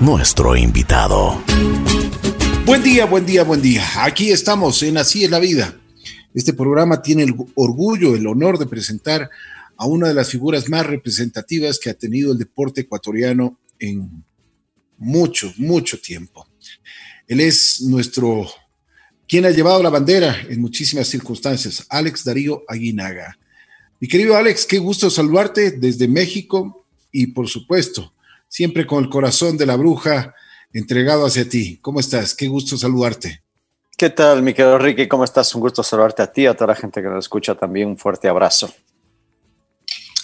nuestro invitado. Buen día, buen día, buen día. Aquí estamos en Así es la vida. Este programa tiene el orgullo, el honor de presentar a una de las figuras más representativas que ha tenido el deporte ecuatoriano en mucho, mucho tiempo. Él es nuestro, quien ha llevado la bandera en muchísimas circunstancias, Alex Darío Aguinaga. Mi querido Alex, qué gusto saludarte desde México y por supuesto, siempre con el corazón de la bruja entregado hacia ti. ¿Cómo estás? Qué gusto saludarte. ¿Qué tal, mi querido Ricky? ¿Cómo estás? Un gusto saludarte a ti, a toda la gente que nos escucha también. Un fuerte abrazo.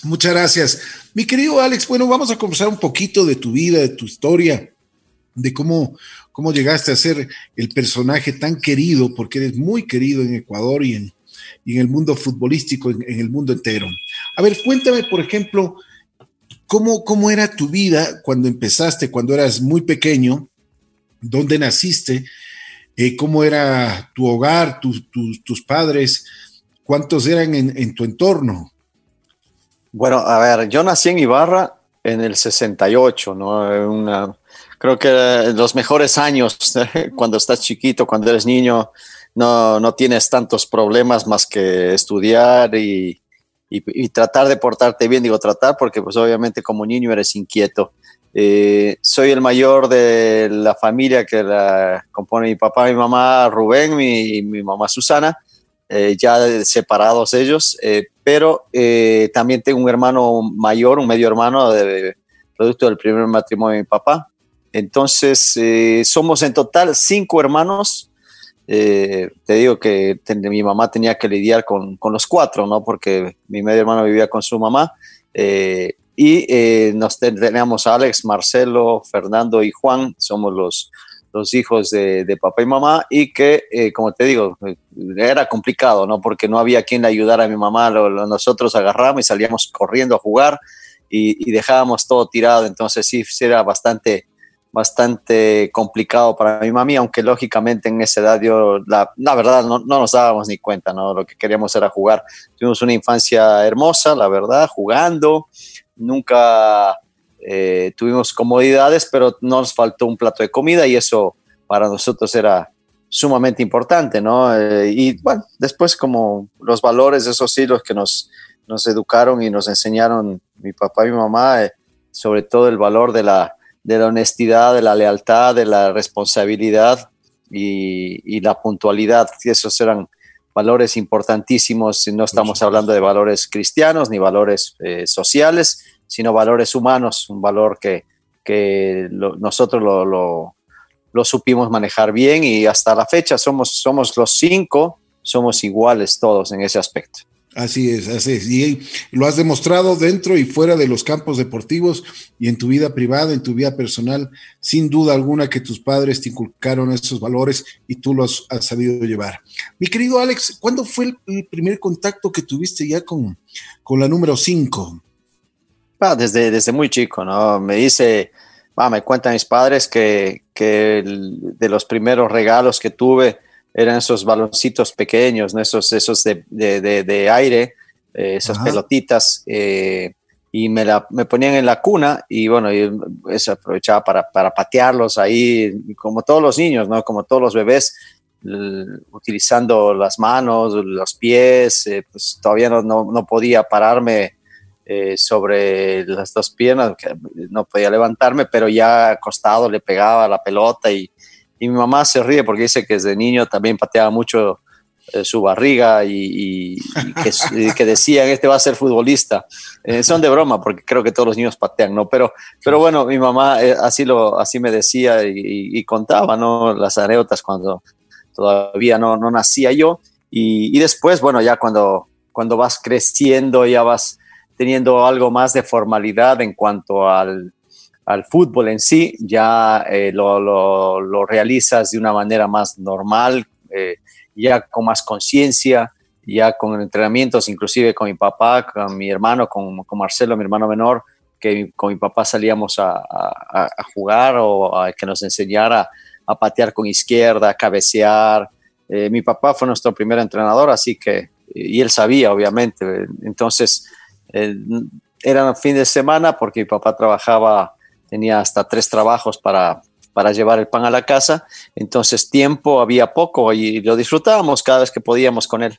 Muchas gracias. Mi querido Alex, bueno, vamos a conversar un poquito de tu vida, de tu historia, de cómo, cómo llegaste a ser el personaje tan querido, porque eres muy querido en Ecuador y en, en el mundo futbolístico, en, en, el mundo entero. A ver, cuéntame, por ejemplo, ¿Cómo, ¿Cómo era tu vida cuando empezaste, cuando eras muy pequeño? ¿Dónde naciste? Eh, ¿Cómo era tu hogar, tus padres? ¿Cuántos eran en, tu entorno? Bueno, a ver, yo nací en Ibarra en el 68, ¿no? Una, creo que los mejores años, cuando estás chiquito, cuando eres niño, no, no tienes tantos problemas más que estudiar y, y, tratar de portarte bien, digo tratar porque pues obviamente como niño eres inquieto. Eh, soy el mayor de la familia que la compone mi papá, mi mamá Rubén y mi, mamá Susana, eh, ya separados ellos, eh, pero también tengo un hermano mayor, un medio hermano de, producto del primer matrimonio de mi papá. Entonces, somos en total cinco hermanos eh, te digo que mi mamá tenía que lidiar con, los cuatro, ¿no? Porque mi medio hermano vivía con su mamá. Eh, y eh, nos teníamos a Alex, Marcelo, Fernando y Juan, somos los, los hijos de, papá y mamá, y que, como te digo, era complicado, ¿no? Porque no había quien le ayudara a mi mamá, lo, nosotros agarramos y salíamos corriendo a jugar y, y dejábamos todo tirado, entonces sí, era bastante bastante complicado para mi mami, aunque lógicamente en esa edad yo, la, la verdad, no, no, nos dábamos ni cuenta, ¿no? Lo que queríamos era jugar. Tuvimos una infancia hermosa, la verdad, jugando, nunca eh, tuvimos comodidades, pero nos faltó un plato de comida y eso para nosotros era sumamente importante, ¿no? Eh, y bueno, después como los valores, esos sí, los que nos, nos educaron y nos enseñaron mi papá y mi mamá, eh, sobre todo el valor de la de la honestidad, de la lealtad, de la responsabilidad y, la puntualidad. Esos eran valores importantísimos. No estamos hablando de valores cristianos ni valores eh, sociales, sino valores humanos, un valor que, que nosotros lo, lo, lo, supimos manejar bien y hasta la fecha somos, somos los cinco, somos iguales todos en ese aspecto. Así es, así es. Y lo has demostrado dentro y fuera de los campos deportivos y en tu vida privada, en tu vida personal, sin duda alguna que tus padres te inculcaron esos valores y tú los has sabido llevar. Mi querido Alex, ¿cuándo fue el primer contacto que tuviste ya con, con la número 5? Ah, desde, desde muy chico, ¿no? Me dice, ah, me cuentan mis padres que, que de los primeros regalos que tuve, eran esos baloncitos pequeños, ¿no? esos, esos de, de, de, aire, eh, esas pelotitas, eh, y me, la, me ponían en la cuna y bueno, yo eso aprovechaba para, para patearlos ahí, como todos los niños, ¿no? como todos los bebés, utilizando las manos, los pies, eh, pues todavía no, no, no podía pararme sobre las dos piernas, no podía levantarme, pero ya acostado le pegaba la pelota y, y mi mamá se ríe porque dice que desde niño también pateaba mucho eh, su barriga y, que, que, decían, este va a ser futbolista. Eh, son de broma porque creo que todos los niños patean, ¿no? Pero, pero bueno, mi mamá eh, así, lo, así me decía y, contaba, ¿no? Las anécdotas cuando todavía no, no nacía yo. Y, después, bueno, ya cuando, cuando vas creciendo, ya vas teniendo algo más de formalidad en cuanto al, al fútbol en sí, ya eh, lo, lo, realizas de una manera más normal, eh, ya con más conciencia, ya con entrenamientos, inclusive con mi papá, con mi hermano, con, con Marcelo, mi hermano menor, que con mi papá salíamos a, jugar o a que nos enseñara a patear con izquierda, a cabecear. Eh, mi papá fue nuestro primer entrenador, así que, y él sabía, obviamente. Entonces, era fin de semana porque mi papá trabajaba tenía hasta tres trabajos para, para llevar el pan a la casa, entonces tiempo había poco y lo disfrutábamos cada vez que podíamos con él.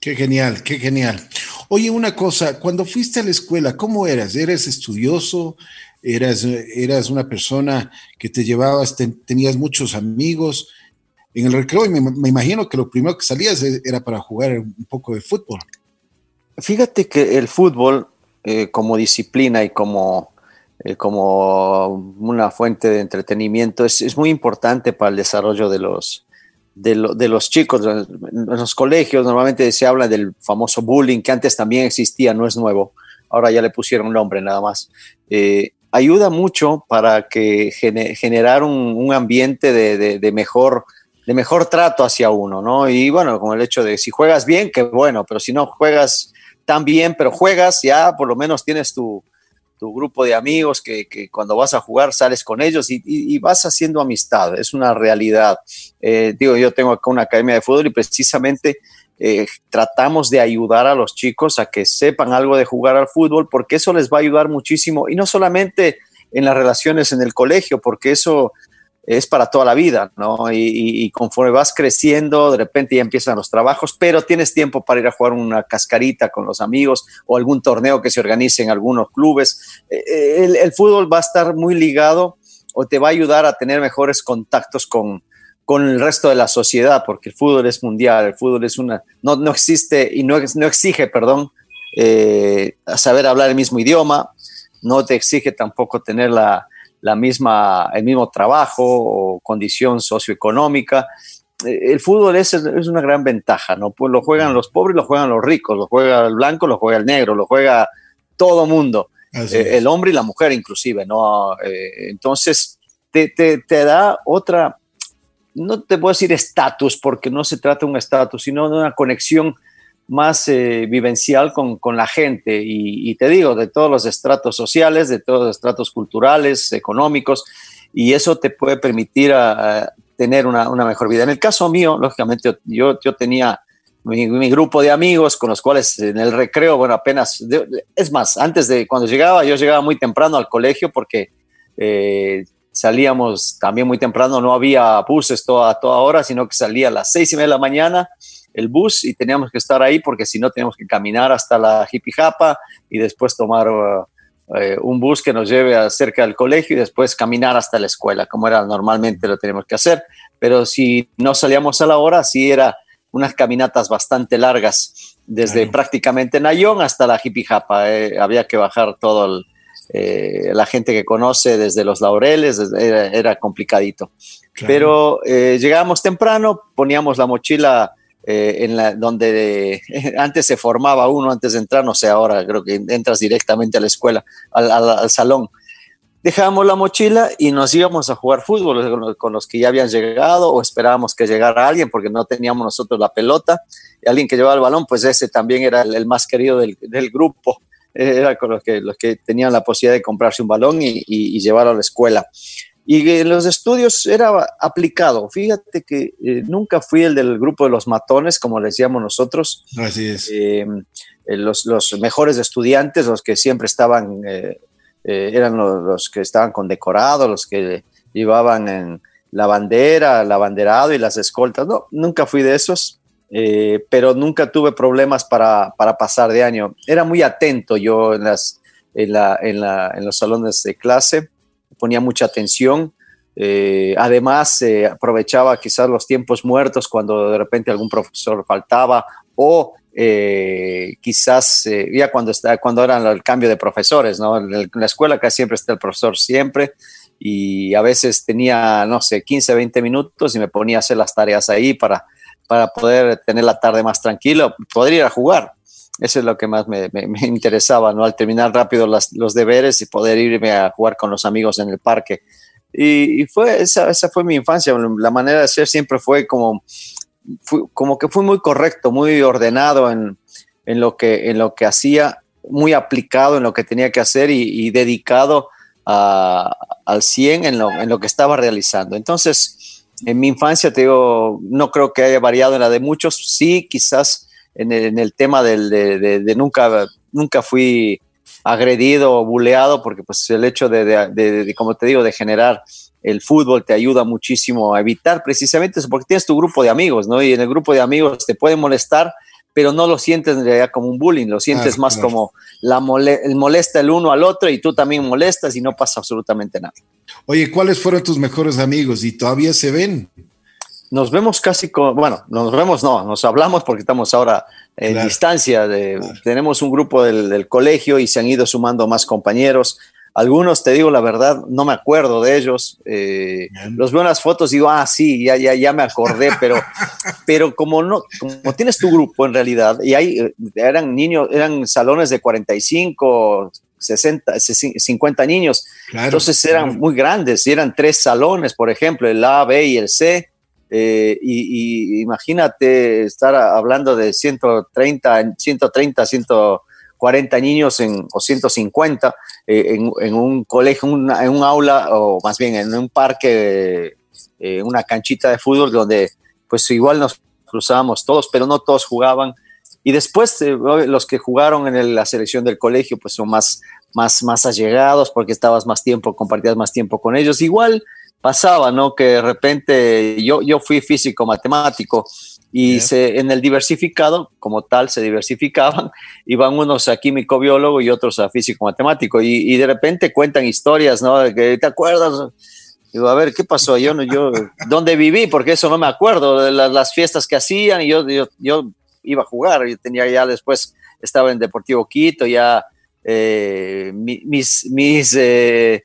Qué genial, qué genial. Oye, una cosa, cuando fuiste a la escuela, ¿cómo eras? ¿Eras estudioso? ¿Eras, eras una persona que te llevabas, tenías muchos amigos? En el recreo me, me, imagino que lo primero que salías e, era para jugar un poco de fútbol. Fíjate que el fútbol eh, como disciplina y como, eh, como una fuente de entretenimiento es, es, muy importante para el desarrollo de los, de, los chicos. En los colegios normalmente se habla del famoso bullying, que antes también existía, no es nuevo. Ahora ya le pusieron nombre nada más. Eh, ayuda mucho para que generar un, ambiente de, de, mejor de mejor trato hacia uno, ¿no? Y bueno, con el hecho de si juegas bien, qué bueno, pero si no juegas tan bien, pero juegas, ya por lo menos tienes tu, grupo de amigos que, cuando vas a jugar sales con ellos y, vas haciendo amistad, es una realidad. Eh, digo, yo tengo acá una academia de fútbol y precisamente eh, tratamos de ayudar a los chicos a que sepan algo de jugar al fútbol porque eso les va a ayudar muchísimo y no solamente en las relaciones en el colegio, porque eso es para toda la vida, ¿no? Y, conforme vas creciendo, de repente ya empiezan los trabajos, pero tienes tiempo para ir a jugar una cascarita con los amigos o algún torneo que se organice en algunos clubes. Eh, eh, el, fútbol va a estar muy ligado o te va a ayudar a tener mejores contactos con, con el resto de la sociedad, porque el fútbol es mundial, el fútbol es una, no, no existe y no, no exige, perdón, eh, saber hablar el mismo idioma, no te exige tampoco tener la, la misma, el mismo trabajo o condición socioeconómica. Eh, el fútbol es, es una gran ventaja, ¿no? Pues lo juegan los pobres, lo juegan los ricos, lo juega el blanco, lo juega el negro, lo juega todo mundo, eh, el hombre y la mujer inclusive, ¿no? Eh, entonces, te, te, te, da otra, no te puedo decir estatus, porque no se trata de un estatus, sino de una conexión más eh, vivencial con, con, la gente y, te digo, de todos los estratos sociales, de todos los estratos culturales, económicos, y eso te puede permitir a, tener una, una, mejor vida. En el caso mío, lógicamente, yo, yo tenía mi, mi, grupo de amigos con los cuales en el recreo, bueno, apenas, es más, antes de cuando llegaba, yo llegaba muy temprano al colegio porque eh, salíamos también muy temprano, no había buses toda, toda hora, sino que salía a las seis y media de la mañana el bus y teníamos que estar ahí porque si no teníamos que caminar hasta la Jipijapa y después tomar eh, un bus que nos lleve cerca del colegio y después caminar hasta la escuela, como era normalmente lo teníamos que hacer. Pero si no salíamos a la hora, sí era unas caminatas bastante largas, desde prácticamente Nayón hasta la Jipijapa. Eh, había que bajar todo eh, la gente que conoce desde los laureles, era, complicadito. Pero llegábamos temprano, poníamos la mochila eh, en la, donde antes se formaba uno antes de entrar, no sé, ahora creo que entras directamente a la escuela, al, salón. Dejábamos la mochila y nos íbamos a jugar fútbol con los, que ya habían llegado o esperábamos que llegara alguien porque no teníamos nosotros la pelota. Y alguien que llevaba el balón, pues ese también era el, más querido del, grupo. Era con los que, los que tenían la posibilidad de comprarse un balón y llevarlo a la escuela. Y en los estudios era aplicado. Fíjate que eh, nunca fui el del grupo de los matones, como les llamamos nosotros. Así es. Eh, eh, los, los, mejores estudiantes, los que siempre estaban, eran los, que estaban condecorados, los que llevaban en la bandera, el abanderado y las escoltas. No, nunca fui de esos, pero nunca tuve problemas para, para, pasar de año. Era muy atento yo en, las, en, la, en, la, en los salones de clase ponía mucha atención. Eh, además, eh, aprovechaba quizás los tiempos muertos cuando de repente algún profesor faltaba o eh, quizás ya cuando, está, cuando era el cambio de profesores, ¿no? En, la escuela casi siempre está el profesor siempre y a veces tenía, no sé, 15, 20 minutos y me ponía a hacer las tareas ahí para, para poder tener la tarde más tranquilo, poder ir a jugar. Eso es lo que más me, interesaba, ¿no? Al terminar rápido los deberes y poder irme a jugar con los amigos en el parque. Y, fue, esa, esa, fue mi infancia. La manera de ser siempre fue como, como que fue muy correcto, muy ordenado en, en, lo que, en lo que hacía, muy aplicado en lo que tenía que hacer y, dedicado al 100 en lo, en lo que estaba realizando. Entonces, en mi infancia, te digo, no creo que haya variado en la de muchos. Sí, quizás en el, tema del, de, nunca, nunca fui agredido o buleado, porque pues el hecho de, como te digo, de generar el fútbol te ayuda muchísimo a evitar precisamente eso, porque tienes tu grupo de amigos, ¿no? Y en el grupo de amigos te pueden molestar, pero no lo sientes en realidad como un bullying, lo sientes más como la el molesta el uno al otro y tú también molestas y no pasa absolutamente nada. Oye, ¿cuáles fueron tus mejores amigos y todavía se ven? Nos vemos casi con, bueno, nos vemos, no, nos hablamos porque estamos ahora en distancia. De, Tenemos un grupo del, del, colegio y se han ido sumando más compañeros. Algunos, te digo la verdad, no me acuerdo de ellos. Eh, los veo en las fotos y digo, ah, sí, ya, ya, ya me acordé, pero, pero como no, como tienes tu grupo en realidad, y ahí eh, eran niños, eran salones de 45, 60, 50 niños, entonces eran muy grandes, y eran tres salones, por ejemplo, el A, B y el C. Eh, y, imagínate estar hablando de 130, 130, 100 40 niños en, o 150 eh, en, un colegio, en un aula o más bien en un parque, eh, una canchita de fútbol donde pues igual nos cruzábamos todos, pero no todos jugaban. Y después eh, los que jugaron en la selección del colegio pues son más, más, más allegados porque estabas más tiempo, compartías más tiempo con ellos. Igual pasaba, ¿no? Que de repente yo, yo fui físico matemático y se, en el diversificado, como tal, se diversificaban, iban unos a químico biólogo y otros a físico matemático, y, de repente cuentan historias, ¿no? que, ¿Te acuerdas? Digo, a ver, ¿qué pasó? Yo, yo ¿dónde viví? Porque eso no me acuerdo, de las, fiestas que hacían, y yo, yo, iba a jugar, yo tenía ya después, estaba en Deportivo Quito, ya eh, mis, mis eh,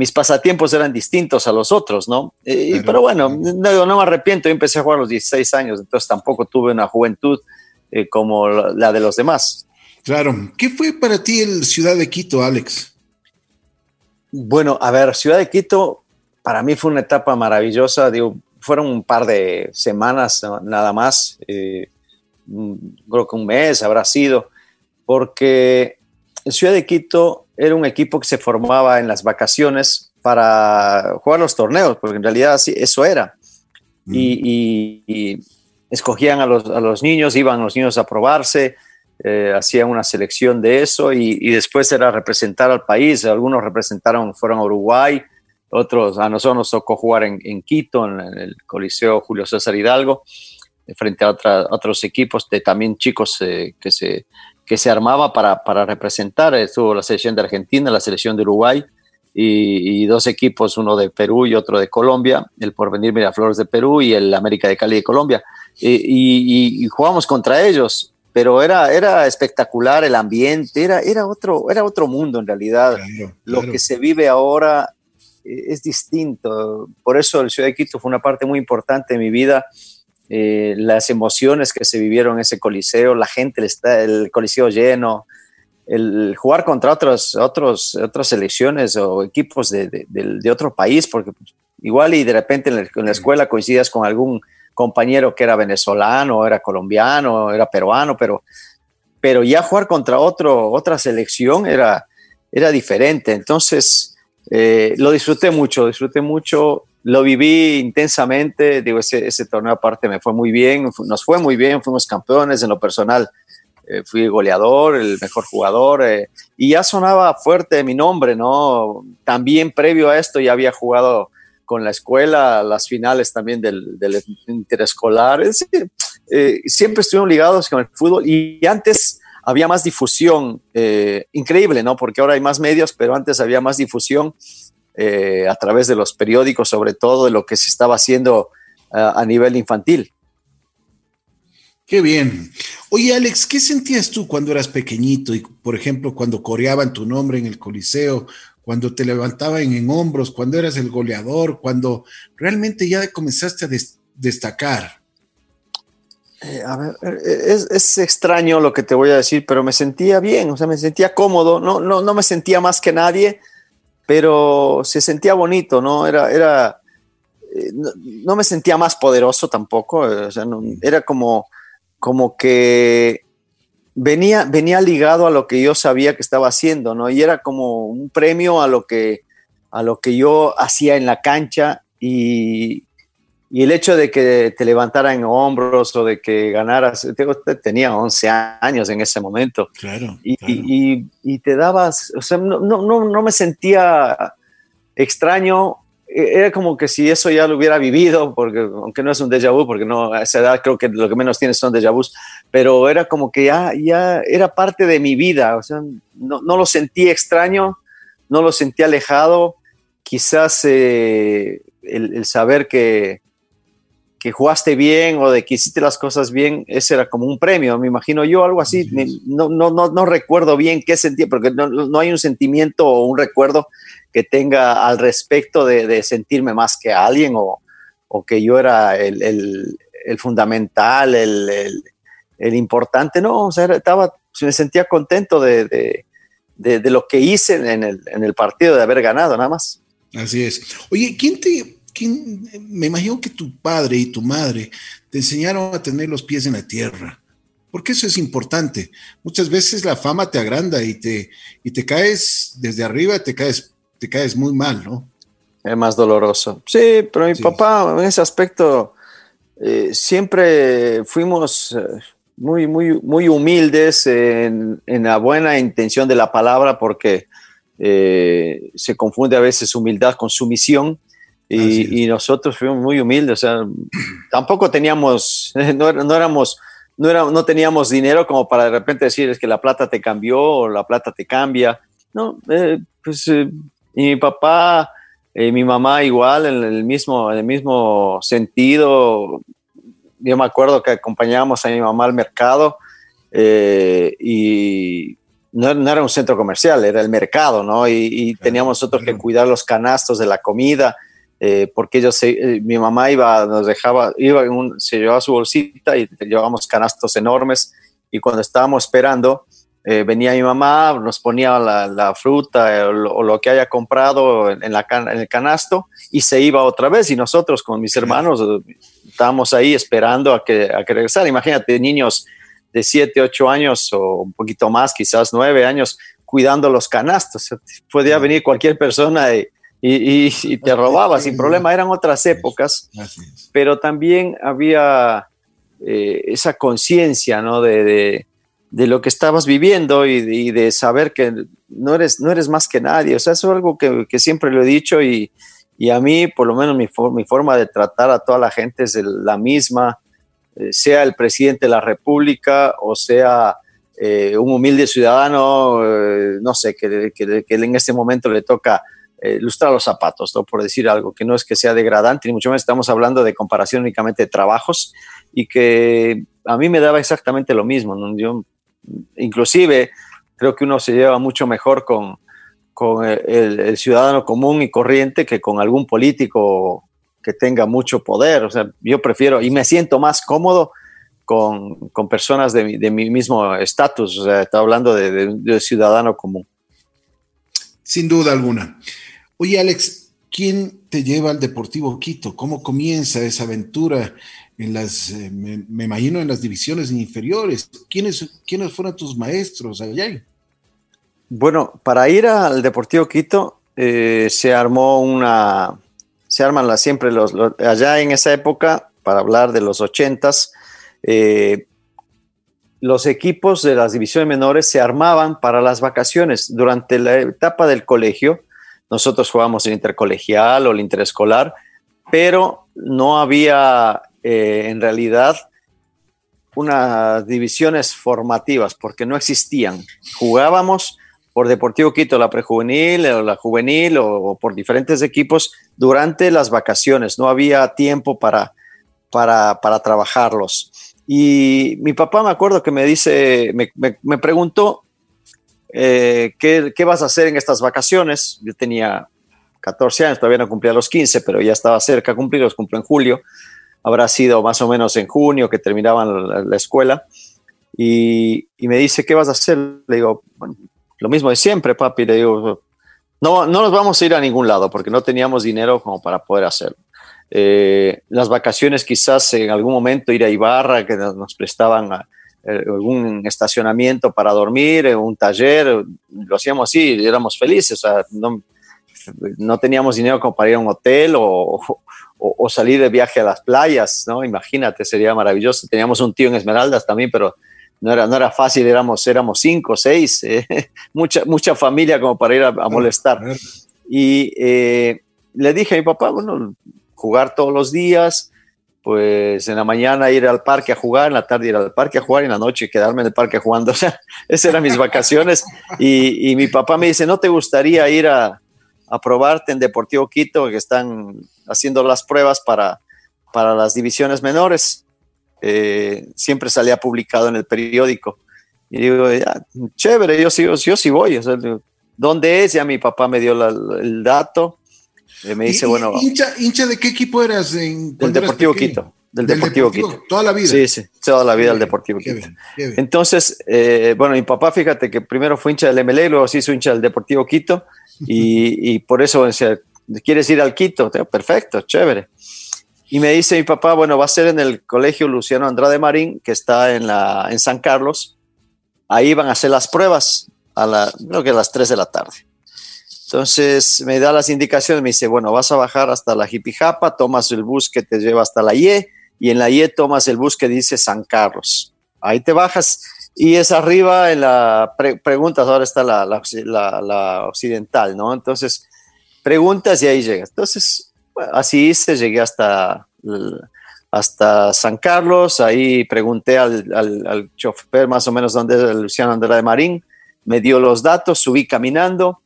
mis pasatiempos eran distintos a los otros, ¿no? pero bueno, no, no, me arrepiento, yo empecé a jugar a los 16 años, entonces tampoco tuve una juventud eh, como la de los demás. Claro, ¿qué fue para ti el Ciudad de Quito, Alex? Bueno, a ver, Ciudad de Quito para mí fue una etapa maravillosa, digo, fueron un par de semanas nada más, eh, creo que un mes habrá sido, porque en Ciudad de Quito era un equipo que se formaba en las vacaciones para jugar los torneos, porque en realidad así, eso era. Mm. Y, escogían a los, niños, iban los niños a probarse, eh, hacían una selección de eso y, después era representar al país. Algunos representaron, fueron a Uruguay, otros, a nosotros nos tocó jugar en, Quito, en, el Coliseo Julio César Hidalgo, frente a otros equipos de también chicos eh, que se que se armaba para, para representar. Estuvo la selección de Argentina, la selección de Uruguay y, dos equipos, uno de Perú y otro de Colombia, el Porvenir Miraflores de Perú y el América de Cali de Colombia. Y, jugamos contra ellos, pero era, era espectacular el ambiente, era, era, otro, era otro mundo en realidad. Lo que se vive ahora eh, es distinto. Por eso el Ciudad de Quito fue una parte muy importante de mi vida eh, las emociones que se vivieron en ese coliseo, la gente, está, el coliseo lleno, el jugar contra otros, otros, otras selecciones o equipos de, de, otro país, porque igual y de repente en la, escuela coincidas con algún compañero que era venezolano, era colombiano, era peruano, pero, pero ya jugar contra otro, otra selección era, era diferente. Entonces, eh, lo disfruté mucho, disfruté mucho lo viví intensamente, digo, ese, ese, torneo aparte me fue muy bien, nos fue muy bien, fuimos campeones en lo personal, eh, fui goleador, el mejor jugador, eh, y ya sonaba fuerte mi nombre, ¿no? También previo a esto ya había jugado con la escuela, las finales también del, del interescolar, es eh, siempre estuvieron ligados con el fútbol y antes había más difusión, increíble, ¿no? Porque ahora hay más medios, pero antes había más difusión eh, a través de los periódicos, sobre todo de lo que se estaba haciendo eh, a nivel infantil. Qué bien. Oye, Alex, ¿qué sentías tú cuando eras pequeñito y, por ejemplo, cuando coreaban tu nombre en el Coliseo, cuando te levantaban en hombros, cuando eras el goleador, cuando realmente ya comenzaste a destacar? Eh, a ver, es, es, extraño lo que te voy a decir, pero me sentía bien, o sea, me sentía cómodo, no, no, no me sentía más que nadie, pero se sentía bonito, ¿no? Era, era, eh, no, me sentía más poderoso tampoco, eh, era como, como que venía, venía ligado a lo que yo sabía que estaba haciendo, ¿no? Y era como un premio a lo que, a lo que yo hacía en la cancha y, y el hecho de que te levantara en hombros o de que ganaras, tenía 11 años en ese momento. Claro. Y, y, te dabas, o sea, no, no, no me sentía extraño, e, era como que si eso ya lo hubiera vivido, porque aunque no es un déjà vu, porque no, a esa edad creo que lo que menos tienes son déjà vus, pero era como que ya, ya era parte de mi vida, o sea, no, no lo sentí extraño, no lo sentí alejado, quizás eh, el, el, saber que, que jugaste bien o de que hiciste las cosas bien, ese era como un premio, me imagino yo, algo así. No, no, no, no recuerdo bien qué sentía, porque no, no, hay un sentimiento o un recuerdo que tenga al respecto de, de sentirme más que alguien o, o que yo era el, el, el fundamental, el, el, importante. No, o sea, estaba, me sentía contento de, de, de lo que hice en el, en el partido, de haber ganado, nada más. Así es. Oye, ¿quién te, me imagino que tu padre y tu madre te enseñaron a tener los pies en la tierra, porque eso es importante. Muchas veces la fama te agranda y te, y te caes desde arriba, te caes, te caes muy mal, ¿no? Es más doloroso. Sí, pero mi papá en ese aspecto eh, siempre fuimos eh, muy, muy, muy humildes en, en, la buena intención de la palabra porque eh, se confunde a veces humildad con sumisión y, y, nosotros fuimos muy humildes, o sea, tampoco teníamos, no, no éramos, no, era, no teníamos dinero como para de repente decir es que la plata te cambió o la plata te cambia. No, eh, pues eh, y mi papá y eh, mi mamá igual en el mismo, en el mismo sentido. Yo me acuerdo que acompañábamos a mi mamá al mercado eh, y no, no, era un centro comercial, era el mercado, ¿no? Y, y teníamos nosotros que cuidar los canastos de la comida eh, porque ellos, eh, mi mamá iba, nos dejaba, iba en un, se llevaba su bolsita y llevábamos canastos enormes y cuando estábamos esperando, eh, venía mi mamá, nos ponía la, la fruta eh, o lo, lo, que haya comprado en, la can, en, el canasto y se iba otra vez y nosotros con mis hermanos estábamos ahí esperando a que, a que regresara. Imagínate, niños de 7, 8 años o un poquito más, quizás 9 años, cuidando los canastos. Podía venir cualquier persona y y, y, y te robaba sin problema. Eran otras épocas, pero también había eh, esa conciencia ¿no? de, de, de, lo que estabas viviendo y de, y de, saber que no eres, no eres más que nadie. O sea, eso es algo que, que siempre lo he dicho y, y a mí, por lo menos mi, for mi, forma de tratar a toda la gente es la misma, eh, sea el presidente de la República o sea eh, un humilde ciudadano, no sé, que, que, que en este momento le toca eh, lustrar los zapatos, por decir algo, que no es que sea degradante, ni mucho menos estamos hablando de comparación únicamente de trabajos y que a mí me daba exactamente lo mismo. Yo, inclusive, creo que uno se lleva mucho mejor con, el, ciudadano común y corriente que con algún político que tenga mucho poder. O sea, yo prefiero y me siento más cómodo con, personas de mi, mismo estatus. O sea, está hablando de ciudadano común. Sin duda alguna. Oye, Alex, ¿quién te lleva al Deportivo Quito? ¿Cómo comienza esa aventura en las, eh, me, imagino, en las divisiones inferiores? ¿Quiénes, ¿Quiénes fueron tus maestros allá? Bueno, para ir al Deportivo Quito eh, se armó una, se arman las, siempre los, los, allá en esa época, para hablar de los ochentas, eh, los equipos de las divisiones menores se armaban para las vacaciones. Durante la etapa del colegio, nosotros jugábamos el intercolegial o el interescolar, pero no había eh, en realidad unas divisiones formativas porque no existían. Jugábamos por Deportivo Quito la prejuvenil o la juvenil o, por diferentes equipos durante las vacaciones. No había tiempo para, para, para trabajarlos. Y mi papá me acuerdo que me dice, me, me preguntó eh, ¿qué, ¿qué, vas a hacer en estas vacaciones? Yo tenía 14 años, todavía no cumplía los 15, pero ya estaba cerca de cumplir, los cumplo en julio. Habrá sido más o menos en junio que terminaban la, la escuela. Y, me dice, ¿qué vas a hacer? Le digo, lo mismo de siempre, papi. Le digo, no, no nos vamos a ir a ningún lado porque no teníamos dinero como para poder hacerlo. Eh, las vacaciones quizás en algún momento ir a Ibarra, que nos prestaban a, algún estacionamiento para dormir, un taller, lo hacíamos así, y éramos felices, o sea, no, no, teníamos dinero como para ir a un hotel o, o, salir de viaje a las playas, ¿no? Imagínate, sería maravilloso. Teníamos un tío en Esmeraldas también, pero no era, no era fácil, éramos, éramos cinco, seis, eh, mucha, mucha familia como para ir a, molestar. Y eh, le dije a mi papá, bueno, jugar todos los días, pues en la mañana ir al parque a jugar, en la tarde ir al parque a jugar y en la noche quedarme en el parque jugando. O sea, esas eran mis vacaciones. Y, mi papá me dice, ¿no te gustaría ir a, probarte en Deportivo Quito, que están haciendo las pruebas para, para las divisiones menores? Eh, siempre salía publicado en el periódico. Y digo, ya, chévere, yo sí, yo, yo sí voy. O sea, ¿Dónde es? Ya mi papá me dio el dato me dice, bueno. Hincha, ¿Hincha de qué equipo eras? En, del Deportivo Quito. Del, Deportivo, Quito. Toda la vida. Sí, sí, toda la vida del Deportivo Quito. Entonces, eh, bueno, mi papá, fíjate que primero fue hincha del MLE, luego se hizo hincha del Deportivo Quito y, y por eso decía, ¿quieres ir al Quito? Perfecto, chévere. Y me dice mi papá, bueno, va a ser en el colegio Luciano Andrade Marín, que está en, la, en San Carlos. Ahí van a hacer las pruebas, a la, creo que a las 3 de la tarde. Entonces me da las indicaciones, me dice, bueno, vas a bajar hasta la Jipijapa, tomas el bus que te lleva hasta la IE y en la IE tomas el bus que dice San Carlos. Ahí te bajas y es arriba en la preguntas, ahora está la, la, occidental, ¿no? Entonces preguntas y ahí llegas. Entonces, así hice, llegué hasta, hasta San Carlos, ahí pregunté al, al, chofer más o menos dónde el Luciano de Marín, me dio los datos, subí caminando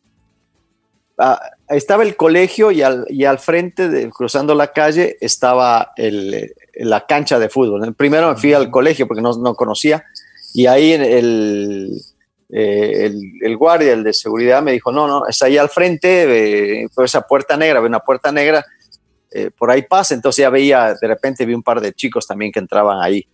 Ah, estaba el colegio y al, y al frente, de, cruzando la calle, estaba el, la cancha de fútbol. Primero me fui al colegio porque no, no conocía y ahí el, eh, el, el, guardia, el de seguridad, me dijo, no, no, está ahí al frente, eh, por esa puerta negra, ve una puerta negra, eh, por ahí pasa. Entonces ya veía, de repente vi un par de chicos también que entraban ahí.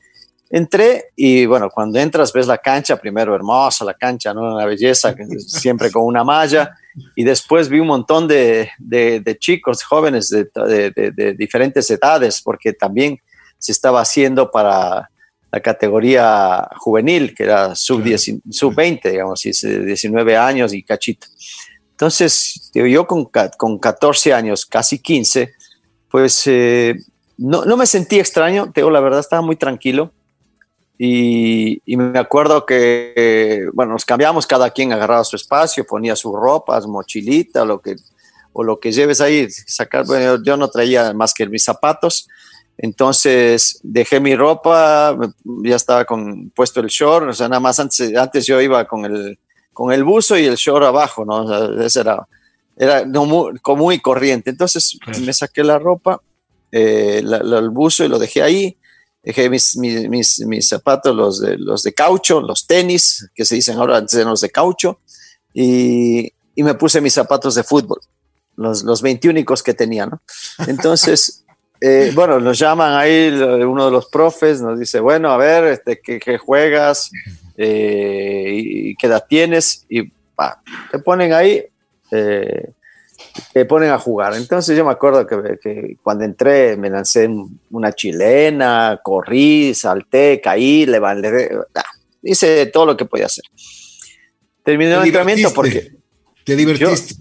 Entré y bueno, cuando entras ves la cancha, primero hermosa la cancha, ¿no? Una belleza, siempre con una malla, y después vi un montón de, de, chicos jóvenes de, de, diferentes edades, porque también se estaba haciendo para la categoría juvenil, que era sub-20, sub digamos, 19 años y cachito. Entonces, yo con, con 14 años, casi 15, pues eh, no, no me sentí extraño, te digo la verdad, estaba muy tranquilo y, me acuerdo que, bueno, nos cambiamos, cada quien agarraba su espacio, ponía sus ropas, mochilita, lo que, o lo que lleves ahí, sacar, bueno, yo no traía más que mis zapatos, entonces dejé mi ropa, ya estaba con, puesto el short, o sea, nada más antes, antes yo iba con el, con el buzo y el short abajo, ¿no? O sea, era, era no muy, muy corriente. Entonces me saqué la ropa, eh, el buzo y lo dejé ahí dejé mis, mis, mis, zapatos, los de, los de caucho, los tenis, que se dicen ahora antes de los de caucho, y, y, me puse mis zapatos de fútbol, los, los 21 que tenía, ¿no? Entonces, eh, bueno, nos llaman ahí, uno de los profes nos dice, bueno, a ver, este, ¿qué, juegas? Eh, y, qué edad tienes? Y te ponen ahí. Eh, te ponen a jugar. Entonces yo me acuerdo que, cuando entré me lancé una chilena, corrí, salté, caí, levanté, ah, hice todo lo que podía hacer. Terminé el entrenamiento porque... ¿Te divertiste?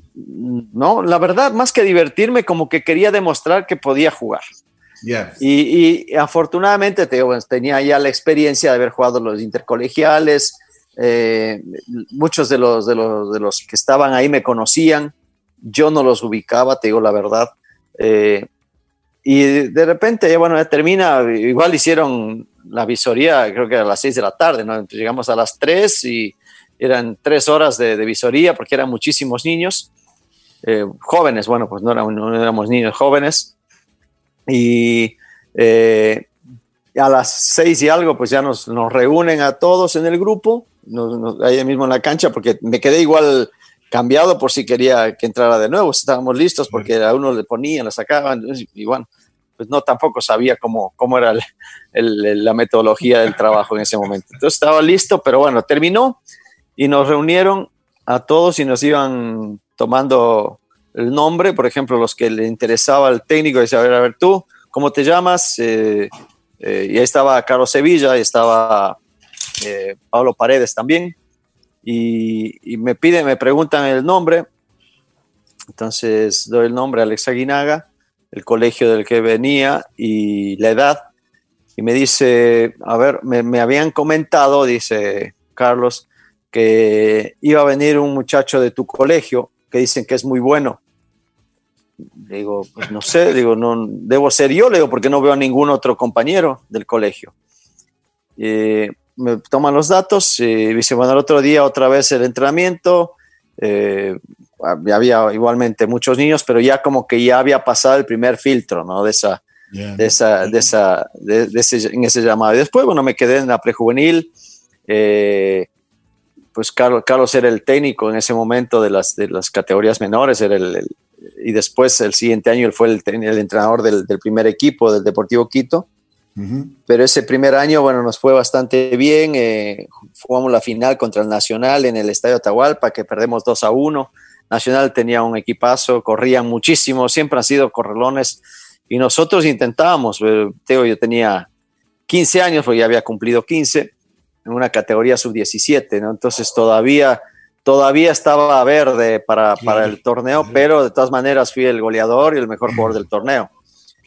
no, la verdad, más que divertirme, como que quería demostrar que podía jugar. Y, afortunadamente tenía ya la experiencia de haber jugado los intercolegiales, eh, muchos de los, de, los, de los que estaban ahí me conocían, yo no los ubicaba, te digo la verdad. Eh, y de repente, bueno, termina, igual hicieron la visoría, creo que a las 6 de la tarde, ¿no? llegamos a las 3 y eran tres horas de, visoría porque eran muchísimos niños, eh, jóvenes, bueno, pues no, éramos, niños jóvenes. Y eh, a las 6 y algo, pues ya nos, nos, reúnen a todos en el grupo, ahí mismo en la cancha, porque me quedé igual cambiado por si quería que entrara de nuevo. Estábamos listos porque a uno le ponían, le sacaban, y bueno, pues no tampoco sabía cómo, cómo era la metodología del trabajo en ese momento. Entonces estaba listo, pero bueno, terminó y nos reunieron a todos y nos iban tomando el nombre, por ejemplo, los que le interesaba al técnico, decía, a ver, a ver tú, ¿cómo te llamas? Eh, eh, y ahí estaba Carlos Sevilla, y estaba eh, Pablo Paredes también, y, me piden, me preguntan el nombre, entonces doy el nombre Alex Aguinaga el colegio del que venía y la edad. Y me dice, a ver, me, me habían comentado, dice Carlos, que iba a venir un muchacho de tu colegio que dicen que es muy bueno. Digo, pues no sé, digo, no, debo ser yo, le porque no veo a ningún otro compañero del colegio. Eh, me toman los datos y dice, bueno, el otro día otra vez el entrenamiento, eh, había igualmente muchos niños, pero ya como que ya había pasado el primer filtro, ¿no? De esa, de esa, de esa, de, ese, en ese llamado. Y después, bueno, me quedé en la prejuvenil. Eh, pues Carlos, Carlos, era el técnico en ese momento de las, de las categorías menores, era el, y después el siguiente año él fue el, el entrenador del, del, primer equipo del Deportivo Quito. Uh -huh. Pero ese primer año, bueno, nos fue bastante bien. Eh, jugamos la final contra el Nacional en el Estadio Atahualpa, que perdemos 2 a 1. Nacional tenía un equipazo, corrían muchísimo, siempre han sido correlones. Y nosotros intentábamos, eh, Teo, yo tenía 15 años, porque ya había cumplido 15, en una categoría sub-17, ¿no? Entonces todavía todavía estaba verde para, para el torneo, pero de todas maneras fui el goleador y el mejor jugador del torneo.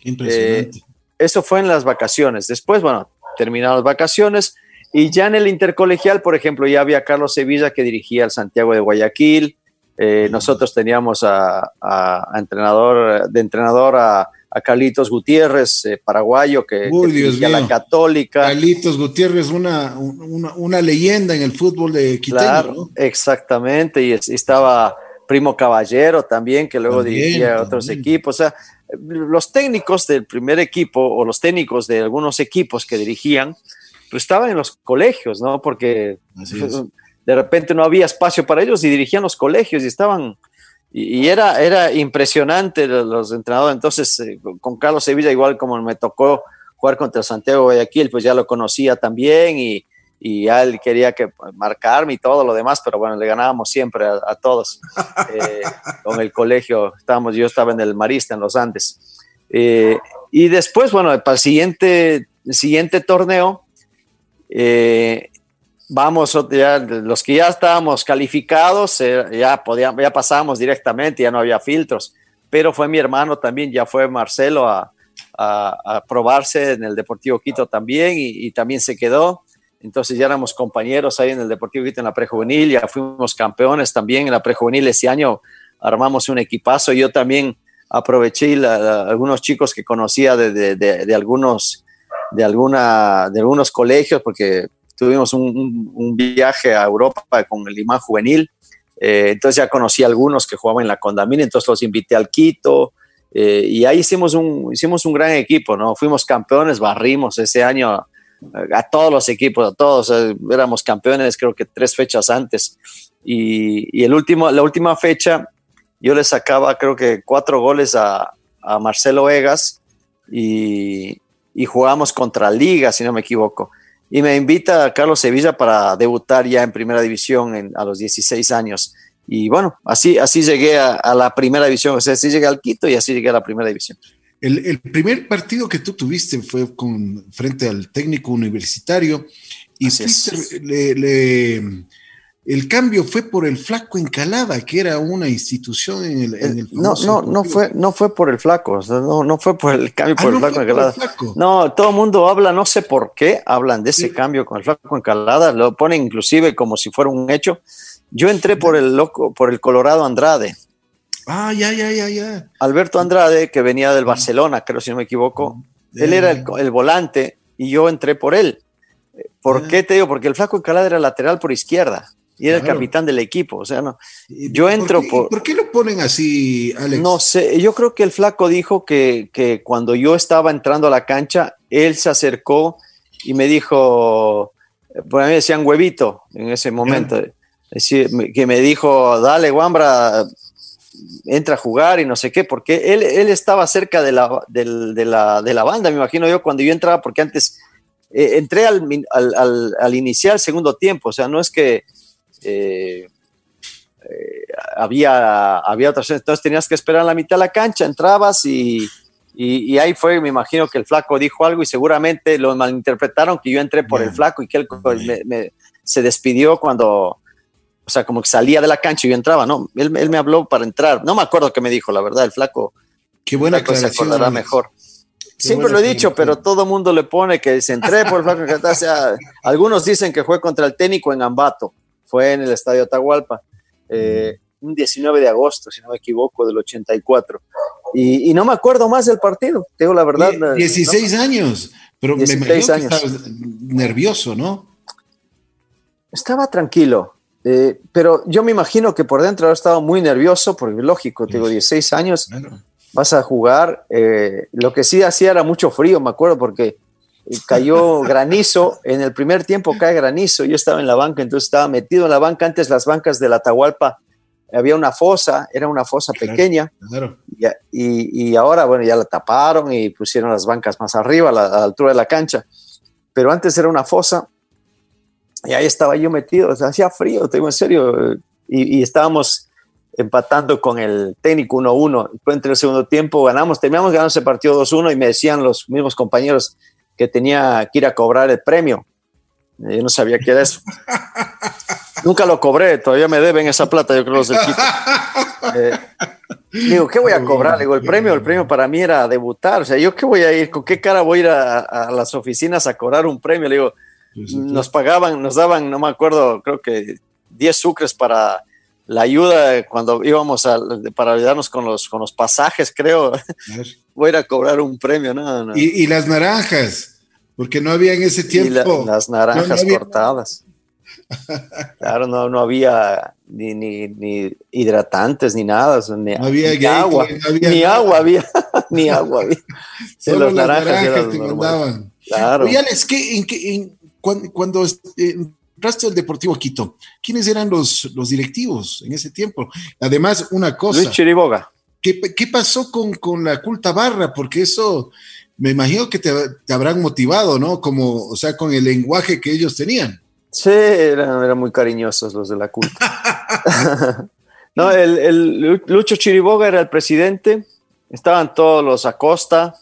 Impresionante. Eh, eso fue en las vacaciones. Después, bueno, terminaron las vacaciones y ya en el intercolegial, por ejemplo, ya había Carlos Sevilla que dirigía el Santiago de Guayaquil. Eh, nosotros teníamos a, a, a, entrenador, de entrenador a, a Carlitos Gutiérrez, eh, paraguayo, que, Uy, que Dios dirigía mío. la Católica. Carlitos Gutiérrez, una, una, una, leyenda en el fútbol de Quiteño, claro, ¿no? Exactamente, y, y, estaba Primo Caballero también, que luego también, dirigía también. otros equipos. O sea, los técnicos del primer equipo o los técnicos de algunos equipos que dirigían, pues estaban en los colegios, ¿no? Porque de repente no había espacio para ellos y dirigían los colegios y estaban y, era, era impresionante los, los entrenadores. Entonces, eh, con Carlos Sevilla, igual como me tocó jugar contra Santiago Guayaquil, pues ya lo conocía también y, y ya él quería que marcarme y todo lo demás, pero bueno, le ganábamos siempre a, a todos. Eh, con el colegio, estábamos, yo estaba en el Marista, en los Andes. Eh, y después, bueno, para el siguiente, el siguiente torneo, eh, vamos, ya, los que ya estábamos calificados, eh, ya, podíamos, ya pasábamos directamente, ya no había filtros, pero fue mi hermano también, ya fue Marcelo a, a, a probarse en el Deportivo Quito también y, y, también se quedó. Entonces ya éramos compañeros ahí en el Deportivo Quito en la prejuvenil, ya fuimos campeones también en la prejuvenil. Ese año, armamos un equipazo, yo también aproveché la, algunos chicos que conocía de, algunos de alguna de algunos colegios porque tuvimos un, viaje a Europa con el imán juvenil, eh, entonces ya conocí a algunos que jugaban en la Condamina, entonces los invité al Quito, eh, y ahí hicimos un, hicimos un gran equipo, ¿no? Fuimos campeones, barrimos ese año a, todos los equipos, a todos, eh, éramos campeones creo que tres fechas antes, y, y, el último, la última fecha yo le sacaba creo que cuatro goles a, a Marcelo Egas, y, y jugamos contra Liga, si no me equivoco y me invita a Carlos Sevilla para debutar ya en primera división en, a los 16 años. Y bueno, así, así llegué a, la primera división, o sea, así llegué al Quito y así llegué a la primera división. El, el primer partido que tú tuviste fue con, frente al técnico universitario y fuiste, le, le, el cambio fue por el Flaco Encalada, que era una institución en el. En el no, no, no fue, no fue por el Flaco, o sea, no, no fue por el cambio ah, por, no el Flaco Encalada. Flaco. No, todo el mundo habla, no sé por qué, hablan de ese sí. cambio con el Flaco Encalada, lo ponen inclusive como si fuera un hecho. Yo entré por el loco, por el Colorado Andrade. Ah, ya, ya, ya, ya. Alberto Andrade, que venía del Barcelona, creo si no me equivoco, yeah. él era el, el, volante y yo entré por él. ¿Por yeah. qué te digo? Porque el Flaco Encalada era lateral por izquierda y era claro. el capitán del equipo. O sea, no. Yo entro ¿Por qué, por... ¿Por qué lo ponen así, Alex? No sé, yo creo que el flaco dijo que, que cuando yo estaba entrando a la cancha, él se acercó y me dijo, por mí decían huevito en ese momento, decir, que me dijo, dale, Wambra, entra a jugar y no sé qué, porque él, él estaba cerca de la, de, de, la, de la banda, me imagino yo, cuando yo entraba, porque antes eh, entré al, al, al, al iniciar segundo tiempo, o sea, no es que eh, eh, había, había otras, entonces tenías que esperar la mitad de la cancha, entrabas y, y, y, ahí fue, me imagino que el flaco dijo algo y seguramente lo malinterpretaron que yo entré por el flaco y que él me, me, se despidió cuando, sea, como que salía de la cancha y yo entraba, ¿no? Él, él, me habló para entrar, no me acuerdo qué me dijo, la verdad, el flaco Qué buena aclaración. Se mejor. Siempre lo he dicho, pero todo el mundo le pone que se entré por el sea, Algunos dicen que fue contra el técnico en Ambato, fue en el estadio Atahualpa, eh, un 19 de agosto, si no me equivoco, del 84. Y, y no me acuerdo más del partido, tengo la verdad. 16 años, pero me imagino años. nervioso, ¿no? Estaba tranquilo, eh, pero yo me imagino que por dentro estaba muy nervioso, porque lógico, tengo 16 años vas a jugar. Eh, lo que sí hacía era mucho frío, me acuerdo, porque cayó granizo. En el primer tiempo cae granizo. Yo estaba en la banca, entonces estaba metido en la banca. Antes las bancas de la Atahualpa había una fosa, era una fosa pequeña. Y, ahora, bueno, ya la taparon y pusieron las bancas más arriba, a la, altura de la cancha. Pero antes era una fosa y ahí estaba yo metido. hacía frío, tengo en serio. Y, y estábamos empatando con el técnico 1-1. Entre el segundo tiempo ganamos, terminamos ganando ese partido 2-1 y me decían los mismos compañeros que tenía que ir a cobrar el premio. Yo no sabía qué era eso. Nunca lo cobré, todavía me deben esa plata, yo creo los del. Eh, digo, ¿qué voy a cobrar? Digo, el premio, el premio para mí era debutar. O sea, ¿yo qué voy a ir? ¿Con qué cara voy a ir a, a las oficinas a cobrar un premio? Le digo, nos pagaban, nos daban, no me acuerdo, creo que 10 sucres para la ayuda cuando íbamos a, para ayudarnos con los, con los pasajes, creo. Voy a ir a cobrar un premio, ¿no? Y, las naranjas, porque no había en ese tiempo. las naranjas cortadas. Claro, no, no había ni, ni, hidratantes ni nada, ni, había agua, ni agua había, ni agua había. Solo las naranjas, te mandaban. Claro. Oye, en, cuando, cuando eh, resto del Deportivo Quito, ¿quiénes eran los, los directivos en ese tiempo? Además, una cosa. Luis Chiriboga. ¿Qué, qué pasó con, con, la culta barra? Porque eso me imagino que te, te, habrán motivado, ¿no? Como, o sea, con el lenguaje que ellos tenían. Sí, eran, eran muy cariñosos los de la culta. no, el, el, Lucho Chiriboga era el presidente, estaban todos los Acosta.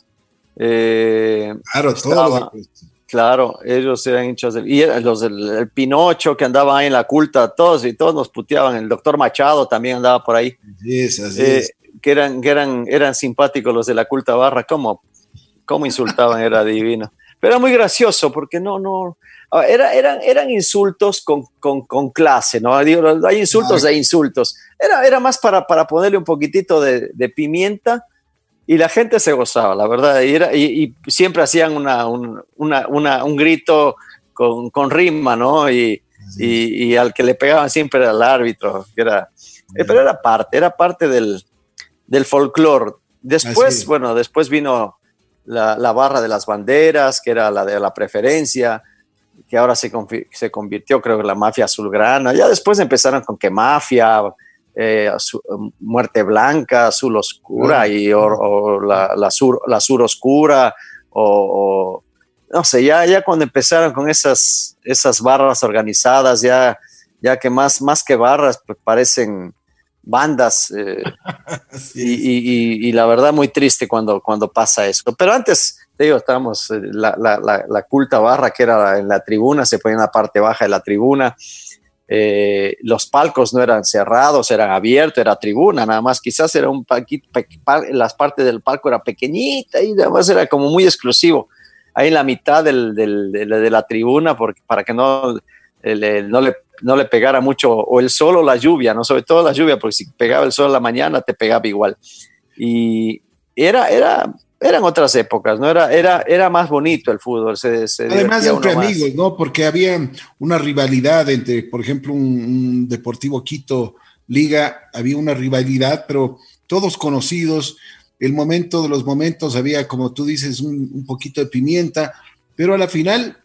Eh, claro, todos Claro, ellos eran hinchas del. Y los del Pinocho que andaba ahí en la culta, todos y todos nos puteaban. El doctor Machado también andaba por ahí. Sí, así eh, Que, eran, que eran, eran simpáticos los de la culta barra. ¿Cómo, cómo insultaban? Era divino. Pero era muy gracioso porque no, no. Era, eran, eran insultos con, con, con clase, ¿no? hay insultos de insultos. Era, era más para, para ponerle un poquitito de, de pimienta y la gente se gozaba, la verdad, y, era, y, siempre hacían una, un, una, una, un grito con, con, rima, ¿no? Y, y, al que le pegaban siempre era el árbitro, que era, eh, pero era parte, era parte del, del folclore. Después, bueno, después vino la, la, barra de las banderas, que era la de la preferencia, que ahora se, se convirtió, creo, en la mafia azulgrana. Ya después empezaron con que mafia, eh, muerte blanca, azul oscura y o, la, la, sur, la sur oscura o, no sé, ya, ya cuando empezaron con esas, esas barras organizadas, ya, ya que más, más que barras pues parecen bandas eh, y, y, la verdad muy triste cuando, cuando pasa eso. Pero antes, te digo, estábamos, eh, la, la, la, culta barra que era en la tribuna, se ponía en la parte baja de la tribuna eh, los palcos no eran cerrados, eran abiertos, era tribuna, nada más quizás era un paquito, las partes del palco era pequeñita y además era como muy exclusivo. Ahí en la mitad del, de la tribuna, porque, para que no, no, le, no le pegara mucho o el sol o la lluvia, no sobre todo la lluvia, porque si pegaba el sol en la mañana te pegaba igual. Y era, era, eran otras épocas, ¿no? Era, era, era más bonito el fútbol. Se, Además entre amigos, ¿no? Porque había una rivalidad entre, por ejemplo, un, Deportivo Quito Liga, había una rivalidad, pero todos conocidos. El momento de los momentos había, como tú dices, un, un poquito de pimienta, pero a la final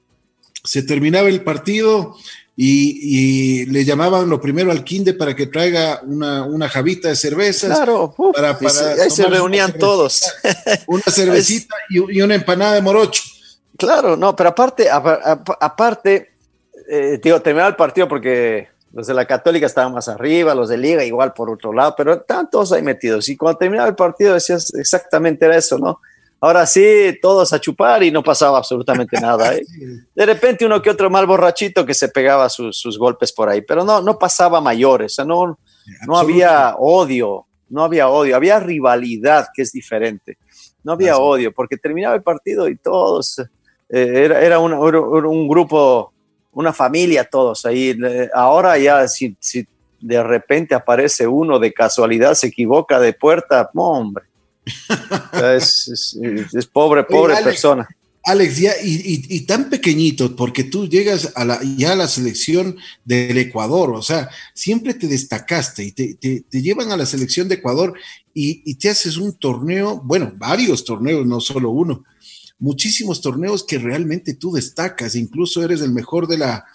se terminaba el partido y, le llamaban lo primero al Quinde para que traiga una, una javita de cervezas. Claro, para, ahí se reunían todos. Una cervecita y, una empanada de morocho. Claro, no, pero aparte, aparte, eh, digo, terminaba el partido porque los de la Católica estaban más arriba, los de Liga igual por otro lado, pero estaban todos ahí metidos. Y cuando terminaba el partido decías exactamente era eso, ¿no? Ahora sí, todos a chupar y no pasaba absolutamente nada. ¿eh? De repente uno que otro mal borrachito que se pegaba sus, golpes por ahí, pero no, no pasaba mayores, o sea, no, no había odio, no había odio, había rivalidad, que es diferente. No había odio, porque terminaba el partido y todos, eh, era, era, un grupo, una familia todos ahí. Ahora ya si, si, de repente aparece uno de casualidad, se equivoca de puerta, hombre. Es, es, pobre, pobre persona. Alex, ya, y, tan pequeñito, porque tú llegas a la, ya a la selección del Ecuador, o sea, siempre te destacaste y te, te, llevan a la selección de Ecuador y, y, te haces un torneo, bueno, varios torneos, no solo uno, muchísimos torneos que realmente tú destacas, incluso eres el mejor de la,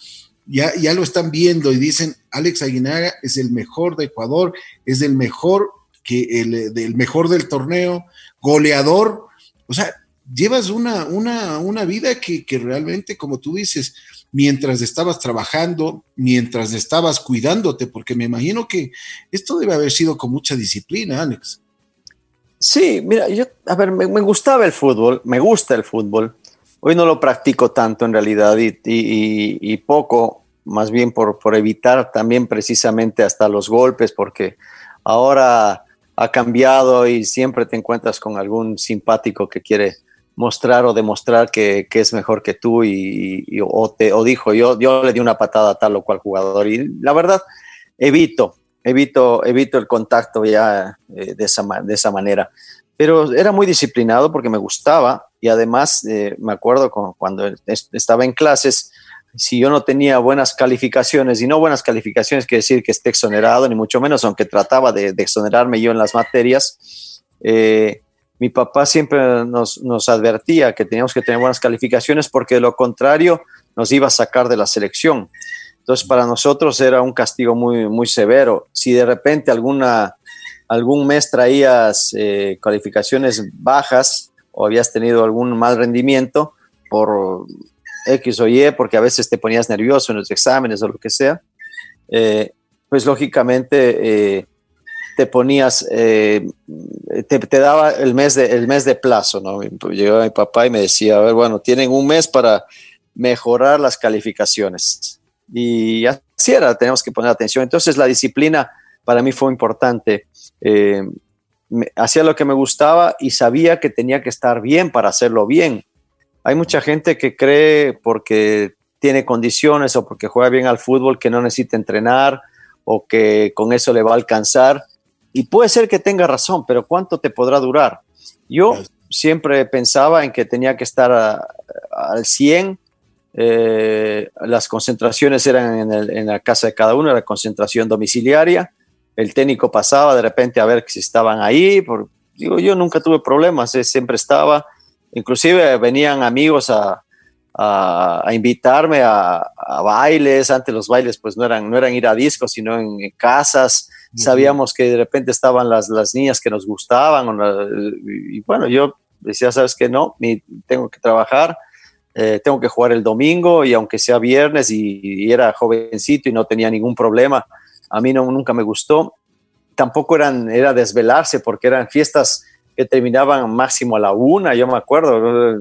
ya, ya lo están viendo y dicen, Alex Aguinaga es el mejor de Ecuador, es el mejor que el, del mejor del torneo, goleador, o sea, llevas una, una, una vida que, que, realmente, como tú dices, mientras estabas trabajando, mientras estabas cuidándote, porque me imagino que esto debe haber sido con mucha disciplina, Alex. Sí, mira, yo, a ver, me, gustaba el fútbol, me gusta el fútbol. Hoy no lo practico tanto en realidad y, y, y poco, más bien por, por evitar también precisamente hasta los golpes, porque ahora ha cambiado y siempre te encuentras con algún simpático que quiere mostrar o demostrar que, es mejor que tú y, o, te, o dijo yo, yo le di una patada a tal o cual jugador y la verdad evito, evito, evito el contacto ya eh, de, esa, de esa manera. Pero era muy disciplinado porque me gustaba y además eh, me acuerdo cuando estaba en clases, si yo no tenía buenas calificaciones, y no buenas calificaciones quiere decir que esté exonerado, ni mucho menos, aunque trataba de, exonerarme yo en las materias, eh, mi papá siempre nos, advertía que teníamos que tener buenas calificaciones porque de lo contrario nos iba a sacar de la selección. Entonces para nosotros era un castigo muy, muy severo. Si de repente alguna, algún mes traías eh, calificaciones bajas o habías tenido algún mal rendimiento por X o Y, porque a veces te ponías nervioso en los exámenes o lo que sea, eh, pues lógicamente eh, te ponías, eh, te, daba el mes, de, el mes de plazo, ¿no? Llegaba mi papá y me decía, a ver, bueno, tienen un mes para mejorar las calificaciones. Y así era, tenemos que poner atención. Entonces la disciplina para mí fue importante. Hacía lo que me gustaba y sabía que tenía que estar bien para hacerlo bien. Hay mucha gente que cree porque tiene condiciones o porque juega bien al fútbol que no necesita entrenar o que con eso le va a alcanzar y puede ser que tenga razón, pero ¿cuánto te podrá durar? Yo siempre pensaba en que tenía que estar al 100. Eh, las concentraciones eran en, la casa de cada uno, la concentración domiciliaria. El técnico pasaba de repente a ver si estaban ahí. Por, digo, yo nunca tuve problemas, eh, siempre estaba. Inclusive venían amigos a, invitarme a, bailes. Antes los bailes pues no eran, no eran ir a discos, sino en casas sabíamos que de repente estaban las, las niñas que nos gustaban, y bueno, yo decía, sabes que no, tengo que trabajar, eh, tengo que jugar el domingo, y aunque sea viernes y, era jovencito y no tenía ningún problema, a mí no, nunca me gustó. Tampoco eran, era desvelarse porque eran fiestas que terminaban máximo a la una, yo me acuerdo.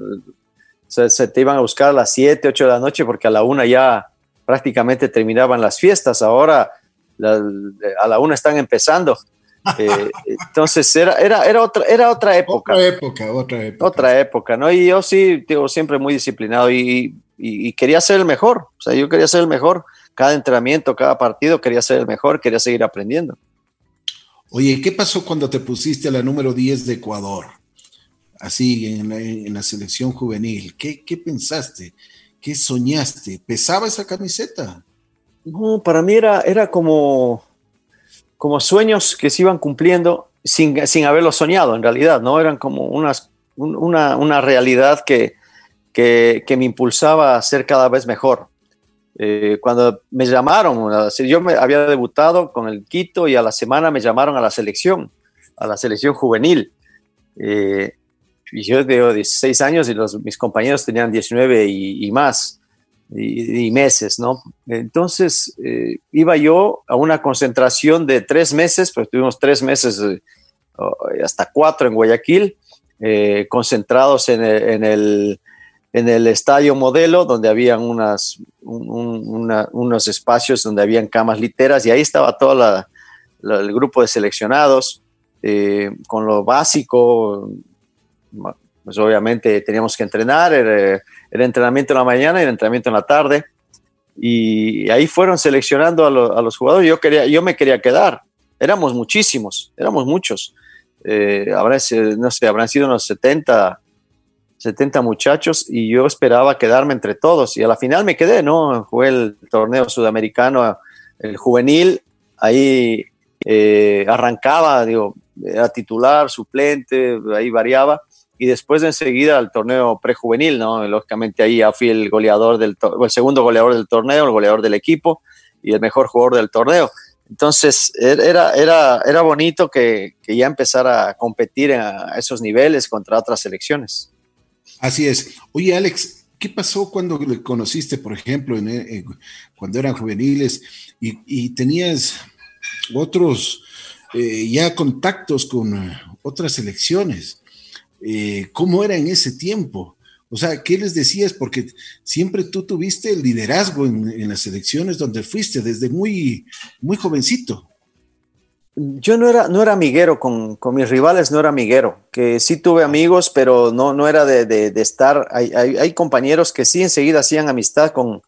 Se, se, te iban a buscar a las siete, ocho de la noche porque a la una ya prácticamente terminaban las fiestas. Ahora a la una están empezando. Eh, entonces era, era, era, otra, era otra época. Otra época, otra época. Otra época, ¿no? Y yo sí, digo, siempre muy disciplinado y, y, quería ser el mejor. O sea, yo quería ser el mejor. Cada entrenamiento, cada partido, quería ser el mejor, quería seguir aprendiendo. Oye, ¿qué pasó cuando te pusiste a la número 10 de Ecuador? Así, en la, selección juvenil. ¿Qué, ¿Qué pensaste? ¿Qué soñaste? ¿Pesaba esa camiseta? No, para mí era, era como, como sueños que se iban cumpliendo sin, sin haberlo soñado, en realidad, ¿no? Eran como unas, una, una realidad que, que, que, me impulsaba a ser cada vez mejor. Eh, cuando me llamaron, yo me había debutado con el Quito y a la semana me llamaron a la selección, a la selección juvenil. Eh, y yo tengo 16 años y los, mis compañeros tenían 19 y, y más y, meses, ¿no? Entonces eh, iba yo a una concentración de tres meses, pues tuvimos tres meses, eh, hasta cuatro en Guayaquil, eh, concentrados en el, en, el, estadio modelo, donde habían unas, unos espacios donde habían camas literas y ahí estaba todo el grupo de seleccionados. eh, con lo básico, pues obviamente teníamos que entrenar, el, entrenamiento en la mañana y el entrenamiento en la tarde. Y ahí fueron seleccionando a, los jugadores. Yo, quería, yo me quería quedar. Éramos muchísimos, éramos muchos. Eh, no sé, habrán sido unos 70, 70 muchachos y yo esperaba quedarme entre todos. Y a la final me quedé, ¿no? Jugué el torneo sudamericano, el juvenil. Ahí eh, arrancaba, digo, era titular, suplente, ahí variaba. Y después de enseguida al torneo prejuvenil, ¿no? Lógicamente ahí ya fui el goleador del, el segundo goleador del torneo, el goleador del equipo y el mejor jugador del torneo. Entonces er, era, era, era bonito que, que ya empezara a competir a esos niveles contra otras selecciones. Así es. Oye, Alex, ¿qué pasó cuando le conociste, por ejemplo, en, eh, cuando eran juveniles y, tenías otros eh, ya contactos con eh, otras elecciones. Eh, ¿Cómo era en ese tiempo? O sea, ¿qué les decías? Porque siempre tú tuviste el liderazgo en, las elecciones donde fuiste desde muy, muy jovencito. Yo no era, no era amiguero con, con, mis rivales, no era amiguero, que sí tuve amigos, pero no, no era de, de, estar, hay, hay, compañeros que sí enseguida hacían amistad con,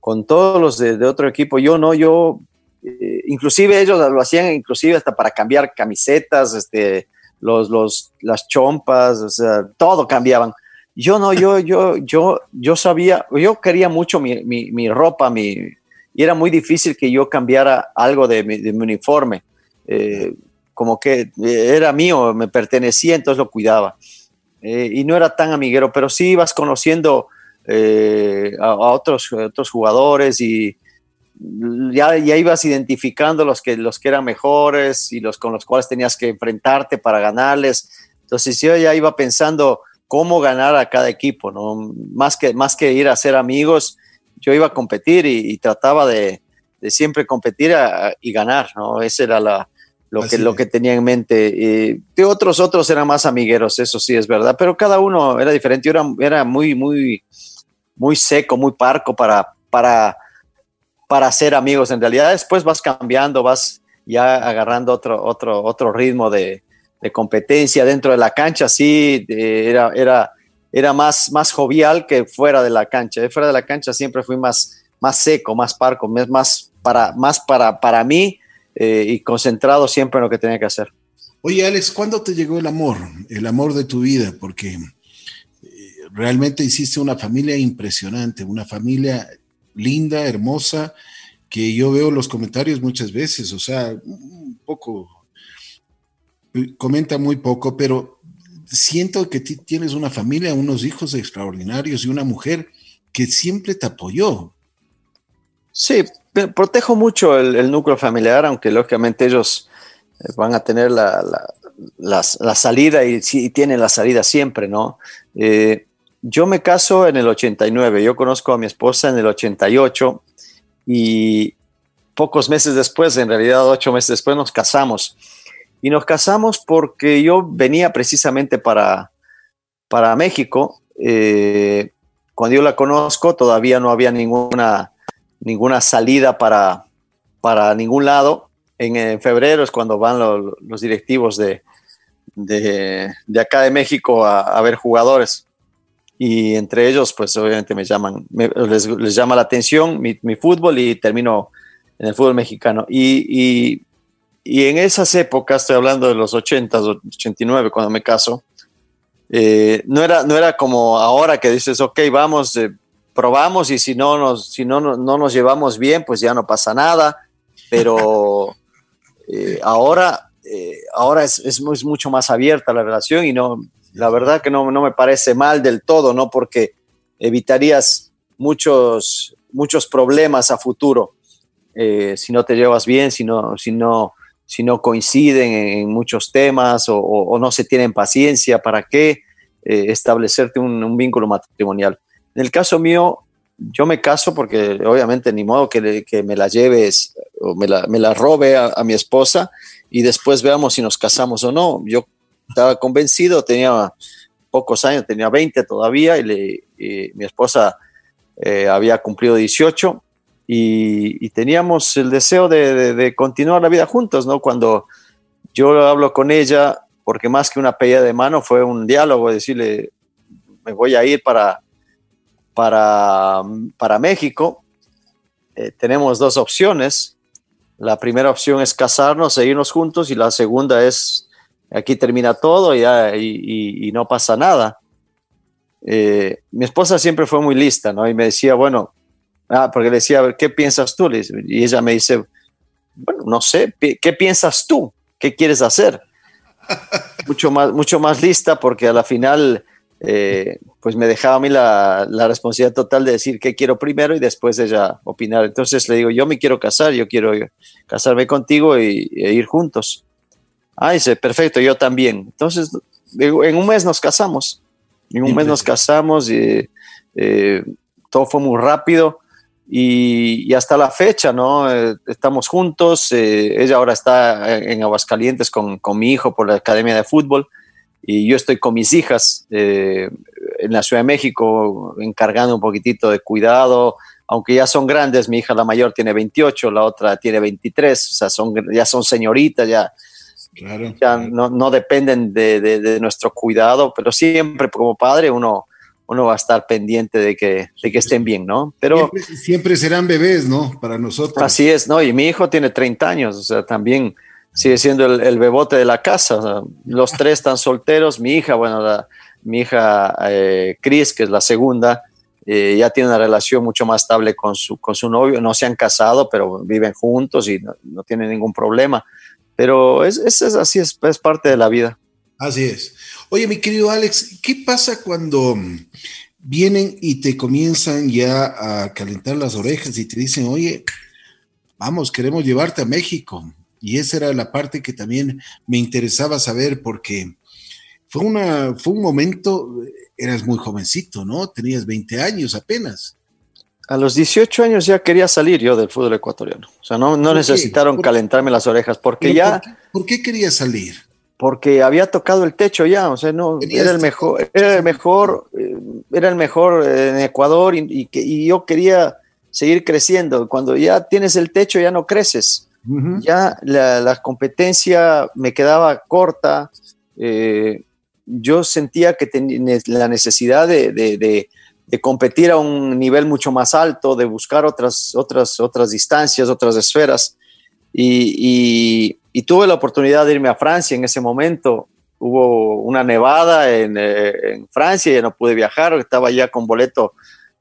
con todos los de, otro equipo, yo no, yo eh, inclusive ellos lo hacían inclusive hasta para cambiar camisetas, este, los, los, las chompas, todo cambiaban. Yo no, yo, yo, yo, yo sabía, yo quería mucho mi, mi, mi ropa, mi, y era muy difícil que yo cambiara algo de mi, de mi uniforme. Eh, como que era mío, me pertenecía, entonces lo cuidaba. Eh, y no era tan amiguero, pero sí ibas conociendo a, a, otros, otros jugadores y, ya, ya ibas identificando los que, los que eran mejores y los con los cuales tenías que enfrentarte para ganarles. Entonces yo ya iba pensando cómo ganar a cada equipo, ¿no? Más que, más que ir a ser amigos, yo iba a competir y, trataba de, de, siempre competir y ganar, ¿no? Ese era la, lo, que, lo que tenía en mente. Y de otros, otros eran más amigueros, eso sí es verdad, pero cada uno era diferente. Yo era, era muy, muy, muy seco, muy parco para, para para ser amigos. En realidad después vas cambiando, vas ya agarrando otro, otro, otro ritmo de, competencia dentro de la cancha. Sí, era, era, era más, más jovial que fuera de la cancha. Fuera de la cancha siempre fui más, más seco, más parco, más para, más para, para mí eh, y concentrado siempre en lo que tenía que hacer. Oye, Alex, ¿cuándo te llegó el amor? El amor de tu vida, porque eh, realmente hiciste una familia impresionante, una familia linda, hermosa, que yo veo los comentarios muchas veces, o sea, un poco, comenta muy poco, pero siento que tienes una familia, unos hijos extraordinarios y una mujer que siempre te apoyó. Sí, protejo mucho el, núcleo familiar, aunque lógicamente ellos eh, van a tener la, la, salida y, sí, tienen la salida siempre, ¿no? Eh, yo me caso en el 89, yo conozco a mi esposa en el 88 y pocos meses después, en realidad ocho meses después, nos casamos. Y nos casamos porque yo venía precisamente para, para México. Eh, cuando yo la conozco todavía no había ninguna, ninguna salida para, para ningún lado. En, febrero es cuando van los directivos de, de, acá de México a, a ver jugadores y entre ellos, pues obviamente me llaman, les, les, llama la atención mi, mi, fútbol y termino en el fútbol mexicano. Y, y, y, en esas épocas, estoy hablando de los 80, 89, cuando me caso, eh, no, era, no era como ahora que dices, ok, vamos, eh, probamos y si no nos, si no, no, no, nos llevamos bien, pues ya no pasa nada, pero eh, ahora, ahora es, es, es mucho más abierta la relación y no la verdad que no, no me parece mal del todo, ¿no? Porque evitarías muchos, muchos problemas a futuro eh, si no te llevas bien, si no, si no, si no coinciden en, muchos temas o, no se tienen paciencia, ¿para qué eh, establecerte un, vínculo matrimonial? En el caso mío, yo me caso porque obviamente ni modo que, me la lleves o me la, me la robe a, mi esposa y después veamos si nos casamos o no. Yo estaba convencido, tenía pocos años, tenía 20 todavía y, mi esposa eh, había cumplido 18 y, teníamos el deseo de, continuar la vida juntos, ¿no? Cuando yo hablo con ella porque más que una pedida de mano fue un diálogo, decirle, me voy a ir para, para, para México. Eh, tenemos dos opciones. La primera opción es casarnos e irnos juntos y la segunda es aquí termina todo y, no pasa nada. Eh, mi esposa siempre fue muy lista, ¿no? Y me decía, bueno, ah, porque le decía, ¿qué piensas tú? Y ella me dice, bueno, no sé, ¿qué piensas tú? ¿Qué quieres hacer? mucho, más, mucho más lista porque a la final, eh, pues me dejaba a mí la, la, responsabilidad total de decir qué quiero primero y después ella opinar. Entonces le digo, yo me quiero casar, yo quiero casarme contigo y, e ir juntos. Ah, dice, perfecto, yo también. Entonces, en un mes nos casamos. En un mes nos casamos y eh, todo fue muy rápido y, hasta la fecha, ¿no? Eh, estamos juntos. Eh, ella ahora está en Aguascalientes con, con, mi hijo por la Academia de Fútbol y yo estoy con mis hijas en la Ciudad de México encargando un poquitito de cuidado, aunque ya son grandes, mi hija la mayor tiene 28, la otra tiene 23, o sea, son, ya son señoritas, ya, ya no, no dependen de, de, nuestro cuidado, pero siempre como padre uno, uno va a estar pendiente de que, de que estén bien, ¿no? Pero siempre, serán bebés, ¿no? Para nosotros. Así es, ¿no? Y mi hijo tiene 30 años, o sea, también sigue siendo el, el bebote de la casa. los tres están solteros, mi hija, bueno, la, mi hija eh, Chris, que es la segunda, eh, ya tiene una relación mucho más estable con su, con su novio, no se han casado, pero viven juntos y no, no tienen ningún problema. Pero es, es, así, es, es, parte de la vida. Así es. Oye, mi querido Alex, ¿qué pasa cuando vienen y te comienzan ya a calentar las orejas y te dicen, oye, vamos, queremos llevarte a México? Y esa era la parte que también me interesaba saber porque fue, una, fue un momento, eras muy jovencito, ¿no? Tenías 20 años apenas. A los 18 años ya quería salir yo del fútbol ecuatoriano. O sea, no, no necesitaron calentarme las orejas porque ya... ¿por qué, quería salir? Porque había tocado el techo ya, o sea, no, era el mejor, era el mejor, eh, era el mejor en Ecuador y, y, yo quería seguir creciendo. Cuando ya tienes el techo ya no creces. Ya la, la, competencia me quedaba corta. Eh, yo sentía que tenía la necesidad de, de, de de competir a un nivel mucho más alto, de buscar otras, otras, otras distancias, otras esferas. Y, tuve la oportunidad de irme a Francia en ese momento. Hubo una nevada en, eh, Francia, ya no pude viajar, estaba ya con boleto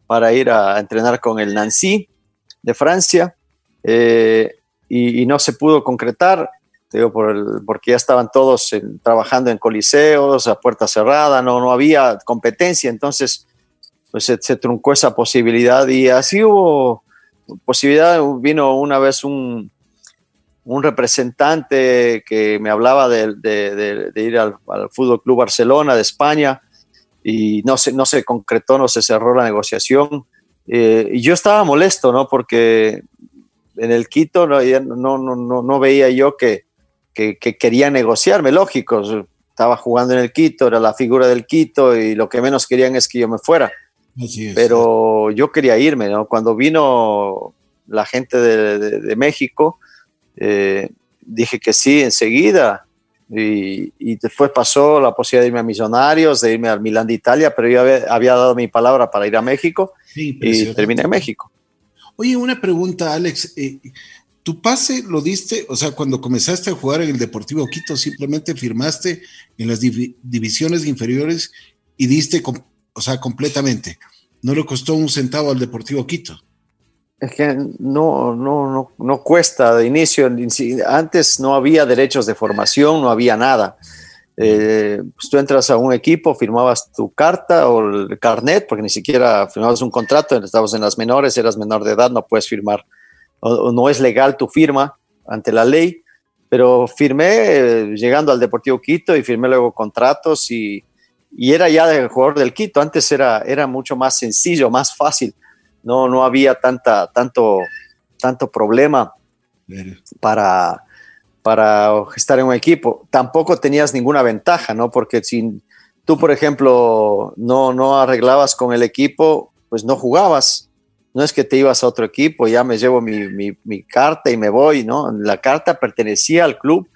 para ir a entrenar con el Nancy de Francia eh, y, no se pudo concretar. Digo, por porque ya estaban todos trabajando en coliseos, a puerta cerrada, no, no había competencia, entonces pues se, truncó esa posibilidad y así hubo posibilidad, vino una vez un, un representante que me hablaba de, de, ir al, al, Fútbol Club Barcelona de España y no se, no se concretó, no se cerró la negociación. Eh, y yo estaba molesto, ¿no? Porque en el Quito no, no, no, no veía yo que, que, que, quería negociarme, lógico. Estaba jugando en el Quito, era la figura del Quito y lo que menos querían es que yo me fuera. Pero yo quería irme, ¿no? Cuando vino la gente de, México, eh, dije que sí enseguida. Y, después pasó la posibilidad de irme a Millonarios, de irme al Milán de Italia, pero yo había, dado mi palabra para ir a México y terminé en México. Oye, una pregunta, Alex. Eh, ¿Tu pase lo diste, o sea, cuando comenzaste a jugar en el Deportivo Quito, simplemente firmaste en las divisiones inferiores y diste o sea, completamente. No le costó un centavo al Deportivo Quito. Es que no, no, no, no cuesta de inicio. Antes no había derechos de formación, no había nada. Eh, pues tú entras a un equipo, firmabas tu carta o el carnet, porque ni siquiera firmabas un contrato, estabas en las menores, eras menor de edad, no puedes firmar, o, no es legal tu firma ante la ley, pero firmé eh, llegando al Deportivo Quito y firmé luego contratos y, y era ya el jugador del Quito. Antes era, era mucho más sencillo, más fácil. No, no había tanta, tanto, tanto problema para, para estar en un equipo. Tampoco tenías ninguna ventaja, ¿no? Porque si tú, por ejemplo, no, no arreglabas con el equipo, pues no jugabas. No es que te ibas a otro equipo, ya me llevo mi, mi, carta y me voy, ¿no? La carta pertenecía al club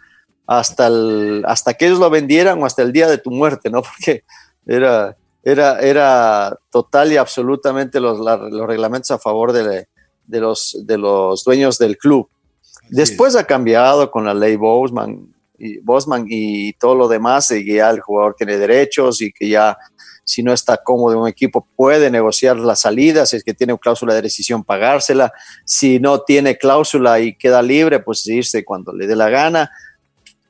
hasta, el, hasta que ellos lo vendieran o hasta el día de tu muerte, ¿no? Porque era, era, era total y absolutamente los, los reglamentos a favor de, de, los, de los dueños del club. Después ha cambiado con la ley Bosman y, Bosman y todo lo demás, y ya el jugador tiene derechos y que ya si no está cómodo en un equipo puede negociar la salida, si es que tiene cláusula de rescisión pagársela, si no tiene cláusula y queda libre, pues irse cuando le dé la gana.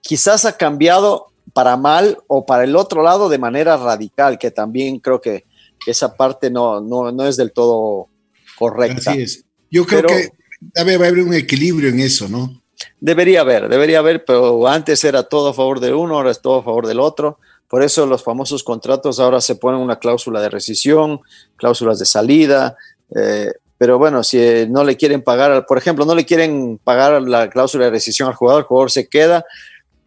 Quizás ha cambiado para mal o para el otro lado de manera radical, que también creo que, esa parte no, no, no, es del todo correcta. Así es. Yo creo que debe haber un equilibrio en eso, ¿no? Debería haber, debería haber, pero antes era todo a favor de uno, ahora es todo a favor del otro. Por eso los famosos contratos ahora se ponen una cláusula de rescisión, cláusulas de salida. Eh, pero bueno, si eh, no le quieren pagar, por ejemplo, no le quieren pagar la cláusula de rescisión al jugador, el jugador se queda,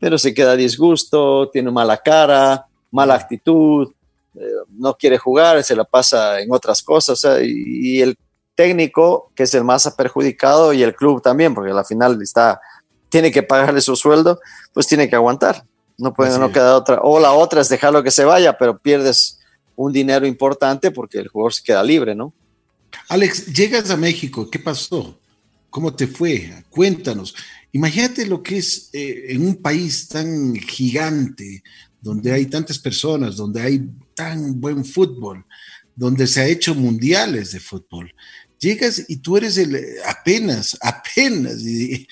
pero se queda a disgusto, tiene mala cara, mala actitud, eh, no quiere jugar, se la pasa en otras cosas. y, el técnico, que es el más perjudicado, y el club también, porque al final está, tiene que pagarle su sueldo, pues tiene que aguantar. No puede, no queda otra. O la otra es dejarlo que se vaya, pero pierdes un dinero importante porque el jugador se queda libre, ¿no? Alex, llegas a México, ¿qué pasó? ¿Cómo te fue? Cuéntanos. Imagínate lo que es eh, en un país tan gigante, donde hay tantas personas, donde hay tan buen fútbol, donde se ha hecho mundiales de fútbol. Llegas y tú eres el apenas, apenas, y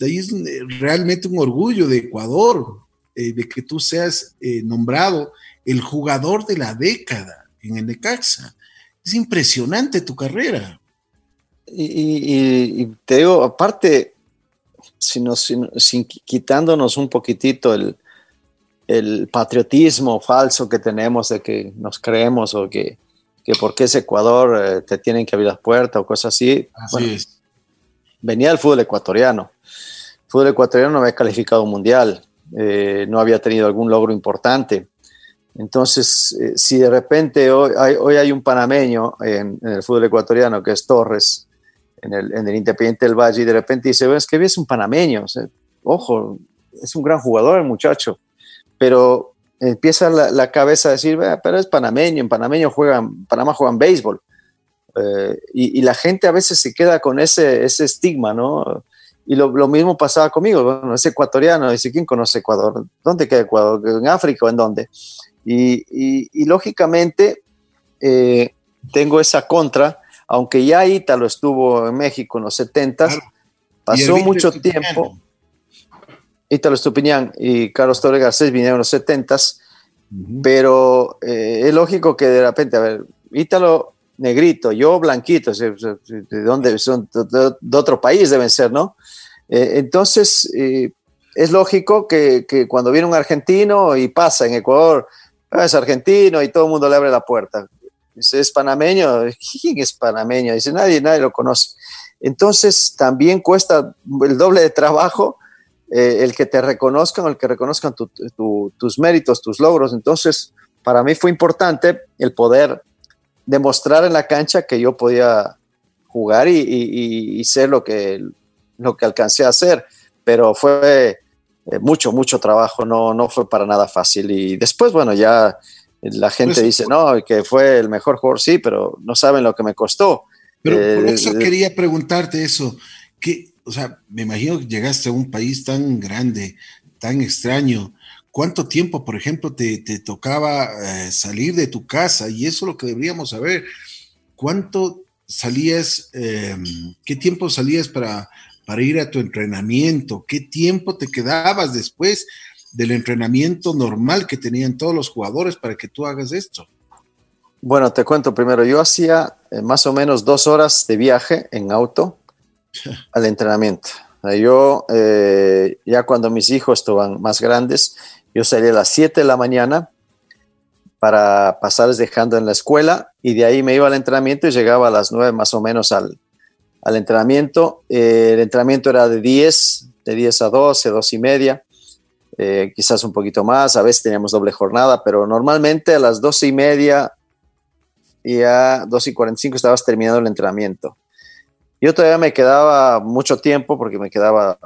ahí es realmente un orgullo de Ecuador, eh, de que tú seas eh, nombrado el jugador de la década en el Necaxa. Es impresionante tu carrera. Y, te digo, aparte, sino, sin, quitándonos un poquitito el, patriotismo falso que tenemos de que nos creemos o que, que porque es Ecuador eh, te tienen que abrir las puertas o cosas así. Así es. Venía el fútbol ecuatoriano. El fútbol ecuatoriano no había calificado un mundial, eh, no había tenido algún logro importante. Entonces, eh, si de repente hoy hay, hoy hay un panameño en, el fútbol ecuatoriano que es Torres, en el, en el Independiente del Valle y de repente dice, es que es un panameño, ojo, es un gran jugador el muchacho, pero empieza la, cabeza a decir, pero es panameño, en panameño juegan, Panamá juegan béisbol. Eh, y, la gente a veces se queda con ese, ese estigma, ¿no? Y lo, lo, mismo pasaba conmigo, bueno, es ecuatoriano, dice, ¿quién conoce Ecuador? ¿Dónde queda Ecuador? ¿En África o en dónde? Y, y, lógicamente eh, tengo esa contra, aunque ya Ítalo estuvo en México en los 70, pasó mucho tiempo. Ítalo Estupiñán y Carlos Torre Garcés vinieron en los 70, pero eh, es lógico que de repente, a ver, Ítalo negrito, yo blanquito, ¿de dónde son? De, otro país deben ser, ¿no? Eh, entonces, eh, es lógico que, que, cuando viene un argentino y pasa en Ecuador, ah, es argentino y todo el mundo le abre la puerta. ¿es panameño? ¿Quién es panameño? Dice, nadie, nadie lo conoce. Entonces también cuesta el doble de trabajo eh, el que te reconozcan el que reconozcan tus méritos, tus logros. Entonces, para mí fue importante el poder demostrar en la cancha que yo podía jugar y, ser lo que, lo que alcancé a hacer. Pero fue eh, mucho, mucho trabajo, no, no fue para nada fácil. Y después, bueno, ya la gente pues, dice, no, que fue el mejor jugador, sí, pero no saben lo que me costó. Pero por eh, eso quería preguntarte eso, que, o sea, me imagino que llegaste a un país tan grande, tan extraño. ¿Cuánto tiempo, por ejemplo, te, tocaba eh, salir de tu casa? Y eso es lo que deberíamos saber. ¿Cuánto salías, em, qué tiempo salías para, para ir a tu entrenamiento? ¿Qué tiempo te quedabas después del entrenamiento normal que tenían todos los jugadores para que tú hagas esto? Bueno, te cuento primero, yo hacía eh, más o menos dos horas de viaje en auto al entrenamiento. Yo, eh, ya cuando mis hijos estaban más grandes, yo salía a las 7 de la mañana para pasarles dejando en la escuela y de ahí me iba al entrenamiento y llegaba a las 9 más o menos al, al entrenamiento. Eh, el entrenamiento era de 10, de 10 a 12, 2 y media. Eh, quizás un poquito más, a veces teníamos doble jornada, pero normalmente a las doce y media y a 12 y 45 estabas terminando el entrenamiento. Yo todavía me quedaba mucho tiempo porque me quedaba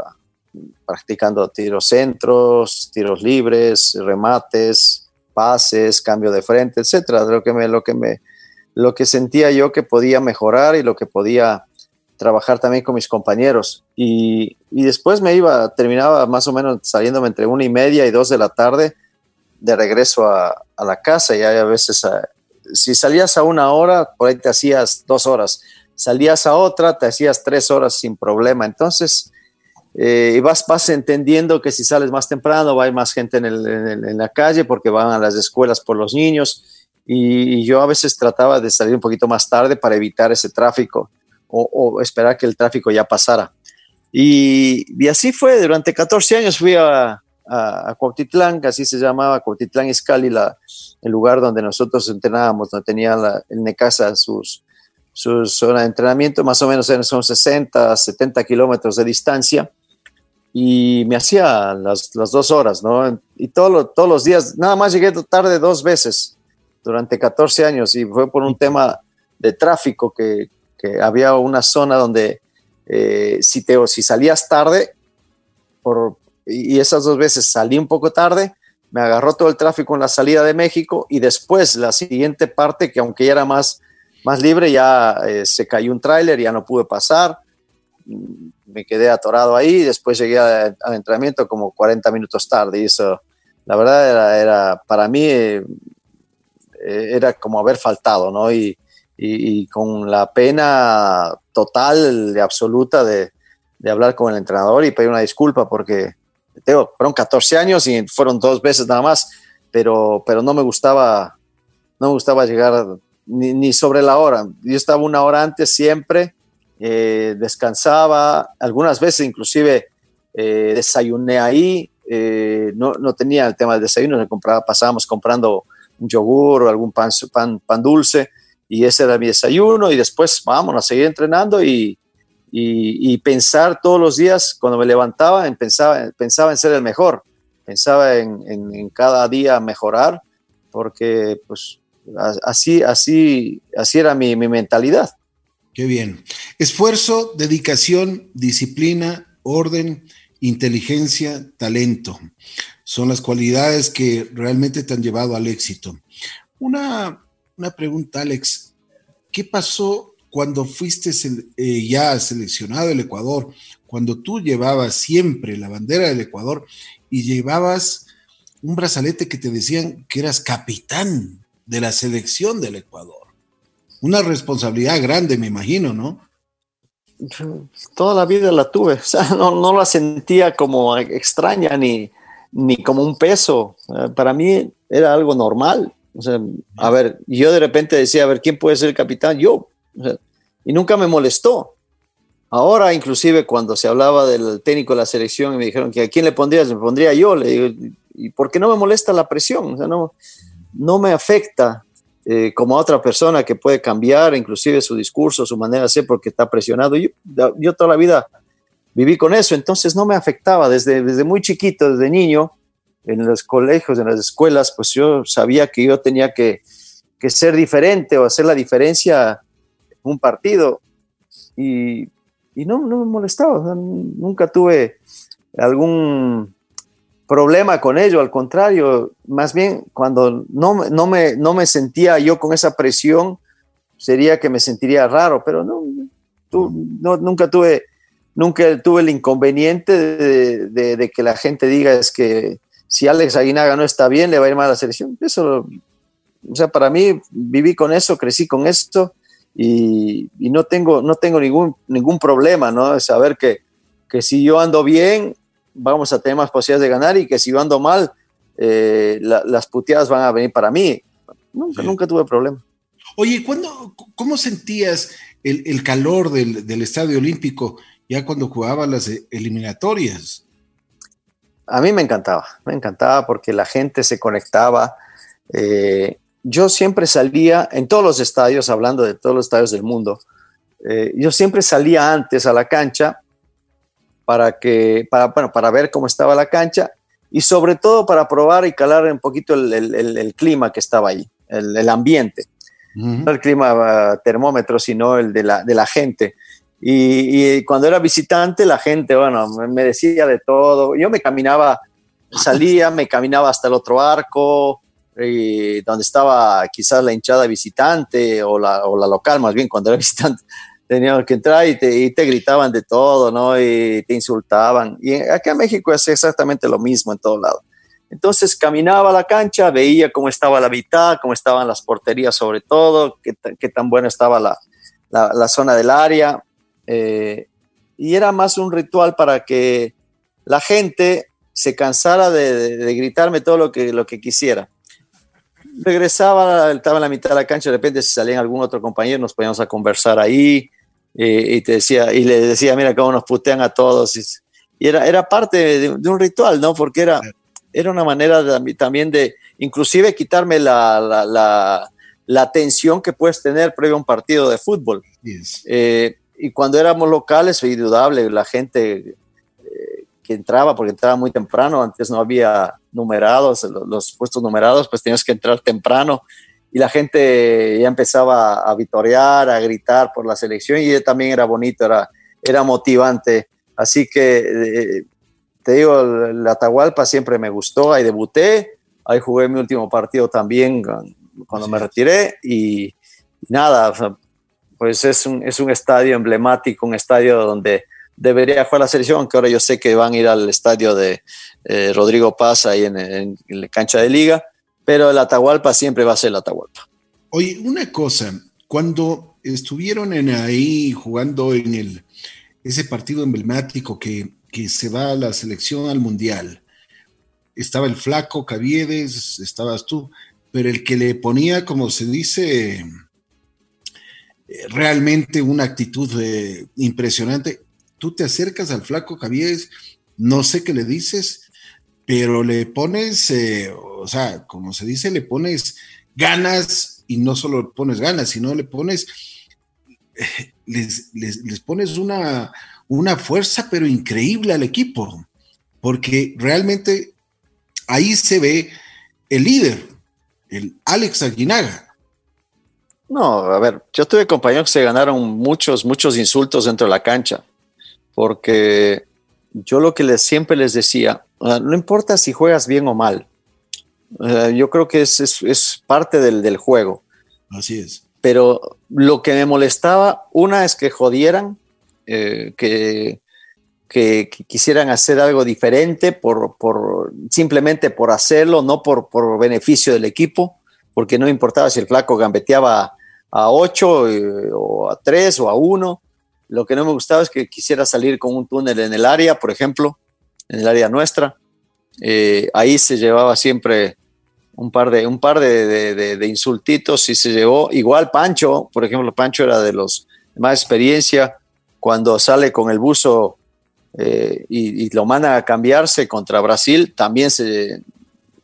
practicando tiros centros, tiros libres, remates, pases, cambio de frente, etcétera. Lo que me, lo que me, lo que sentía yo que podía mejorar y lo que podía trabajar también con mis compañeros. Y, y, después me iba, terminaba más o menos saliéndome entre una y media y dos de la tarde de regreso a, a la casa. Y a veces, si salías a una hora, por ahí te hacías dos horas. Salías a otra, te hacías tres horas sin problema. Entonces, eh, vas, vas entendiendo que si sales más temprano va a más gente en, la calle porque van a las escuelas por los niños. Y, y yo a veces trataba de salir un poquito más tarde para evitar ese tráfico o, esperar que el tráfico ya pasara. Y, y, así fue, durante 14 años fui a, a, Cuautitlán, que así se llamaba, Cuautitlán Izcalli, la, el lugar donde nosotros entrenábamos, donde tenía la, el Necaxa sus, su zona de entrenamiento, más o menos son 60, 70 kilómetros de distancia, y me hacía las, las dos horas, ¿no? Y todo, todos los días, nada más llegué tarde dos veces durante 14 años, y fue por un tema de tráfico que, que había una zona donde eh, si, te, si salías tarde, por, y esas dos veces salí un poco tarde, me agarró todo el tráfico en la salida de México y después la siguiente parte, que aunque ya era más, más libre, ya eh, se cayó un tráiler, ya no pude pasar, me quedé atorado ahí, después llegué al entrenamiento como 40 minutos tarde y eso, la verdad, era, era para mí, eh, era como haber faltado, ¿no? Y, y, y, con la pena total, de absoluta de, de, hablar con el entrenador y pedir una disculpa porque tengo, fueron 14 años y fueron dos veces nada más, pero, pero no me gustaba, no me gustaba llegar ni, sobre la hora. Yo estaba una hora antes siempre, eh, descansaba, algunas veces inclusive eh, desayuné ahí, eh, no, no, tenía el tema del desayuno, compraba, pasábamos comprando un yogur o algún pan, dulce y ese era mi desayuno y después vamos a seguir entrenando y, pensar todos los días cuando me levantaba, en, pensaba, pensaba en ser el mejor, pensaba en, en, en, cada día mejorar porque pues así, así, así era mi, mi mentalidad. Qué bien. Esfuerzo, dedicación, disciplina, orden, inteligencia, talento. Son las cualidades que realmente te han llevado al éxito. Una, una pregunta, Alex. ¿Qué pasó cuando fuiste eh, ya seleccionado el Ecuador? Cuando tú llevabas siempre la bandera del Ecuador y llevabas un brazalete que te decían que eras capitán de la selección del Ecuador. Una responsabilidad grande, me imagino, ¿no? Toda la vida la tuve, o sea, no, la sentía como extraña ni, ni como un peso. Para mí era algo normal. O sea, a ver, yo de repente decía, a ver, ¿quién puede ser el capitán? Yo. Y nunca me molestó. Ahora, inclusive, cuando se hablaba del técnico de la selección y me dijeron que a quién le pondrías, me pondría yo. ¿y por qué no me molesta la presión? O sea, no, no me afecta eh, como a otra persona que puede cambiar inclusive su discurso, su manera de ser porque está presionado. Yo, yo toda la vida viví con eso, entonces no me afectaba desde, desde muy chiquito, desde niño, en los colegios, en las escuelas, pues yo sabía que yo tenía que, que ser diferente o hacer la diferencia en un partido y, y no, no me molestaba, nunca tuve algún problema con ello, al contrario, más bien cuando no, no, me, no me sentía yo con esa presión, sería que me sentiría raro, pero no, tú, no nunca tuve nunca tuve el inconveniente de, de, de, que la gente diga es que si Alex Aguinaga no está bien, le va a ir mal a la selección. Eso, o sea, para mí viví con eso, crecí con esto y, y no tengo, no tengo ningún, ningún problema, ¿no? Saber que, que si yo ando bien, vamos a tener más posibilidades de ganar y que si yo ando mal, eh, la, las puteadas van a venir para mí. Nunca, sí. nunca tuve problema. Oye, ¿cuándo, ¿cómo sentías el, el calor del, del, Estadio Olímpico ya cuando jugaban las eliminatorias? A mí me encantaba, me encantaba porque la gente se conectaba. Eh, yo siempre salía en todos los estadios, hablando de todos los estadios del mundo, eh, yo siempre salía antes a la cancha para que, para, bueno, para ver cómo estaba la cancha y sobre todo para probar y calar un poquito el, el, el clima que estaba ahí, el, ambiente. Uh -huh. No el clima uh, termómetro, sino el de la, de la gente. Y, cuando era visitante, la gente, bueno, me decía de todo. Yo me caminaba, salía, me caminaba hasta el otro arco, y donde estaba quizás la hinchada visitante o la, o la local, más bien cuando era visitante, teníamos que entrar y te, y te, gritaban de todo, ¿no? Y te insultaban. Y acá en México es exactamente lo mismo en todo lado. Entonces caminaba a la cancha, veía cómo estaba la mitad, cómo estaban las porterías sobre todo, qué, qué tan buena estaba la, la, la zona del área. Eh, y era más un ritual para que la gente se cansara de, de, gritarme todo lo que, lo que quisiera. Regresaba, estaba en la mitad de la cancha, de repente si salía algún otro compañero, nos poníamos a conversar ahí eh, y, te decía, y le decía, mira cómo nos putean a todos. Y, y era, era parte de, de, un ritual, ¿no? Porque era, era una manera de, también de, inclusive quitarme la, la, la, la, tensión que puedes tener previo a un partido de fútbol. Yes. Eh, y cuando éramos locales, fue indudable, la gente eh, que entraba, porque entraba muy temprano, antes no había numerados, los, los, puestos numerados, pues tenías que entrar temprano y la gente ya empezaba a vitorear, a gritar por la selección y también era bonito, era, era motivante. Así que, eh, te digo, el Atahualpa siempre me gustó, ahí debuté, ahí jugué mi último partido también cuando me retiré y, y nada, pues es un, es un estadio emblemático, un estadio donde debería jugar la selección, aunque ahora yo sé que van a ir al estadio de eh, Rodrigo Paz ahí en, en, en, la cancha de liga, pero el Atahualpa siempre va a ser el Atahualpa. Oye, una cosa, cuando estuvieron en ahí jugando en el, ese partido emblemático que, que se va a la selección al Mundial, estaba el flaco Caviedes, estabas tú, pero el que le ponía, como se dice, realmente una actitud eh, impresionante. Tú te acercas al flaco Caviedes, no sé qué le dices, pero le pones, eh, o sea, como se dice, le pones ganas y no solo pones ganas, sino le pones, eh, les, les, pones una, una fuerza pero increíble al equipo, porque realmente ahí se ve el líder, el Alex Aguinaga. No, a ver, yo tuve compañeros que se ganaron muchos, muchos insultos dentro de la cancha, porque yo lo que les, siempre les decía, no importa si juegas bien o mal, yo creo que es, es, es parte del, del, juego. Así es. Pero lo que me molestaba, una es que jodieran, eh, que, que, que, quisieran hacer algo diferente por, por, simplemente por hacerlo, no por, por beneficio del equipo porque no importaba si el flaco gambeteaba a 8 eh, o a 3 o a 1. Lo que no me gustaba es que quisiera salir con un túnel en el área, por ejemplo, en el área nuestra. Eh, ahí se llevaba siempre un par de, un par de, insultitos y se llevó. Igual Pancho, por ejemplo, Pancho era de los más experiencia. Cuando sale con el buzo eh, y, y, lo manda a cambiarse contra Brasil, también se,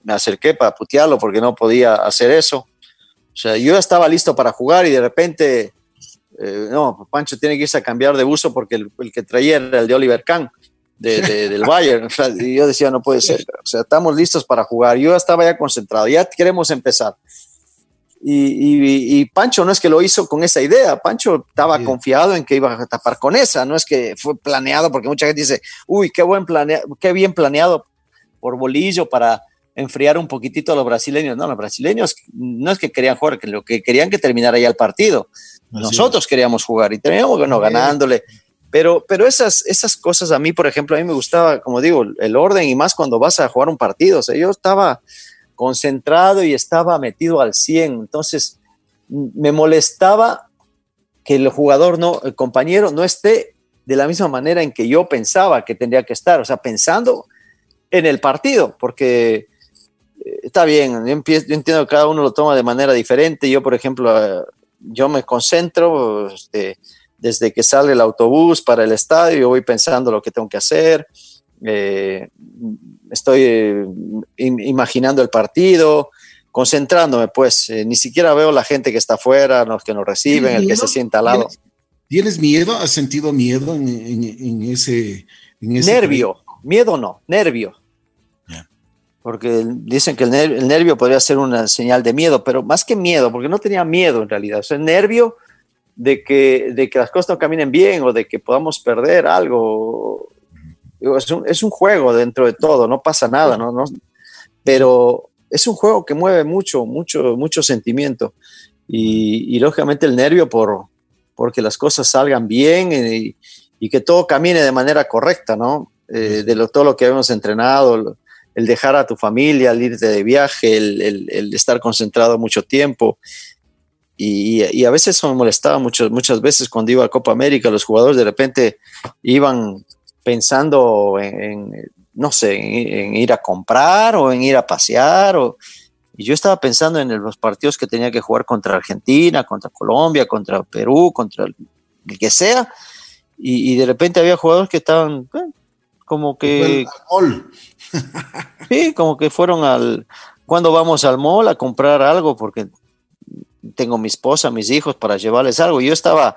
me acerqué para putearlo porque no podía hacer eso. O sea, yo estaba listo para jugar y de repente, eh, no, Pancho tiene que irse a cambiar de buzo porque el, el que traía era el de Oliver Kahn, de, de, del Bayern. O sea, y yo decía, no puede ser. O sea, estamos listos para jugar. Yo estaba ya concentrado, ya queremos empezar. Y, y, y, Pancho no es que lo hizo con esa idea, Pancho estaba sí. confiado en que iba a tapar con esa, no es que fue planeado, porque mucha gente dice, uy, qué, buen planea qué bien planeado por Bolillo para enfriar un poquitito a los brasileños. No, los brasileños no es que querían jugar, que lo que querían que terminara ya el partido. Así Nosotros es. queríamos jugar y terminamos bueno, ganándole. Pero, pero esas, esas cosas a mí, por ejemplo, a mí me gustaba, como digo, el orden y más cuando vas a jugar un partido. O sea, yo estaba concentrado y estaba metido al 100. Entonces, me molestaba que el jugador, no, el compañero, no esté de la misma manera en que yo pensaba que tendría que estar. O sea, pensando en el partido, porque está bien, yo, empiezo, entiendo que cada uno lo toma de manera diferente. Yo, por ejemplo, yo me concentro este, desde que sale el autobús para el estadio, yo voy pensando lo que tengo que hacer, eh, estoy eh, imaginando el partido, concentrándome, pues, eh, ni siquiera veo la gente que está afuera, los que nos reciben, el que se sienta al lado. ¿Tienes miedo? ¿Has sentido miedo en, en, en ese, en ese nervio? Miedo no, nervio porque dicen que el, ner el, nervio podría ser una señal de miedo, pero más que miedo, porque no tenía miedo en realidad, o sea, el nervio de que, de que las cosas no caminen bien o de que podamos perder algo. Es un, es un juego dentro de todo, no pasa nada, ¿no? ¿no? Pero es un juego que mueve mucho, mucho, mucho sentimiento y, y lógicamente el nervio por porque las cosas salgan bien y, que todo camine de manera correcta, ¿no? Eh, de lo, todo lo que hemos entrenado, el dejar a tu familia, el irte de viaje, el estar concentrado mucho tiempo. Y, y, a veces me molestaba mucho, muchas veces cuando iba a Copa América, los jugadores de repente iban pensando en, en no sé, en, en, ir a comprar o en ir a pasear. O, y yo estaba pensando en los partidos que tenía que jugar contra Argentina, contra Colombia, contra Perú, contra el, el que sea. Y, y, de repente había jugadores que estaban eh, como que... sí, como que fueron al... Cuando vamos al mall a comprar algo? Porque tengo mi esposa, mis hijos para llevarles algo. Yo estaba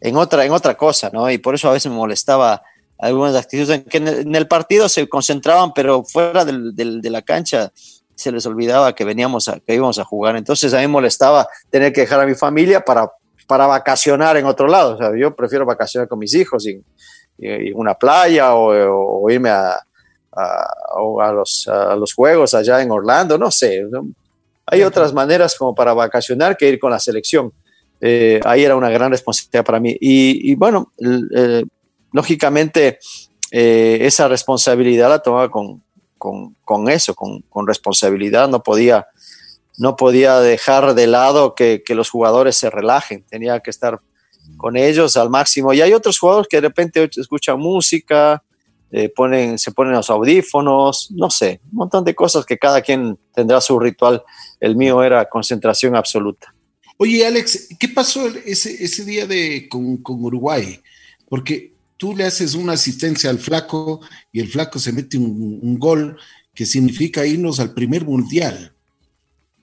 en otra, en otra cosa, ¿no? Y por eso a veces me molestaba algunas actitudes en que en el partido se concentraban, pero fuera del, del, de la cancha se les olvidaba que veníamos a, que íbamos a jugar. Entonces a mí molestaba tener que dejar a mi familia para, para vacacionar en otro lado. O sea, yo prefiero vacacionar con mis hijos y, una playa o, irme a, a, los, a, los, juegos allá en Orlando, no sé. Hay otras maneras como para vacacionar que ir con la selección. Eh, ahí era una gran responsabilidad para mí. Y, y bueno, eh, lógicamente eh, esa responsabilidad la tomaba con, con, con eso, con, con, responsabilidad. No podía, no podía dejar de lado que, que los jugadores se relajen. Tenía que estar con ellos al máximo. Y hay otros jugadores que de repente escuchan música, eh, ponen, se ponen los audífonos, no sé, un montón de cosas que cada quien tendrá su ritual. El mío era concentración absoluta. Oye, Alex, ¿qué pasó ese, ese día de, con, con, Uruguay? Porque tú le haces una asistencia al flaco y el flaco se mete un, un gol que significa irnos al primer mundial.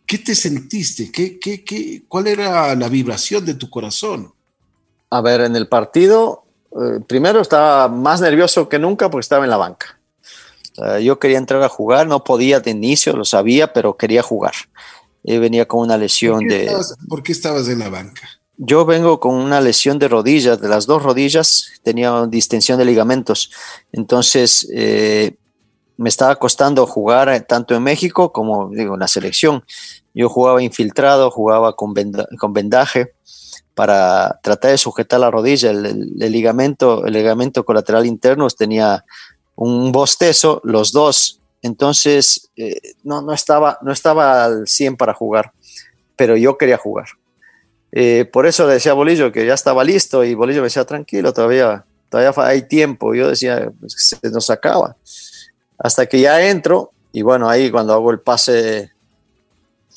¿Qué te sentiste? ¿Qué, qué, qué, ¿Cuál era la vibración de tu corazón? A ver, en el partido eh, primero estaba más nervioso que nunca porque estaba en la banca. Uh, yo quería entrar a jugar, no podía de inicio, lo sabía, pero quería jugar. Y venía con una lesión ¿Por de... Estabas, ¿Por qué estabas en la banca? Yo vengo con una lesión de rodillas, de las dos rodillas, tenía distensión de ligamentos. Entonces, eh, me estaba costando jugar tanto en México como digo, en la selección. Yo jugaba infiltrado, jugaba con, venda con vendaje para tratar de sujetar la rodilla. El, ligamento, el ligamento colateral interno tenía un bostezo, los dos. Entonces, eh, no, no, estaba, no estaba al 100 para jugar, pero yo quería jugar. Eh, por eso le decía a Bolillo que ya estaba listo y Bolillo me decía, tranquilo, todavía, todavía hay tiempo. Yo decía, pues, se nos acaba. Hasta que ya entro y bueno, ahí cuando hago el pase,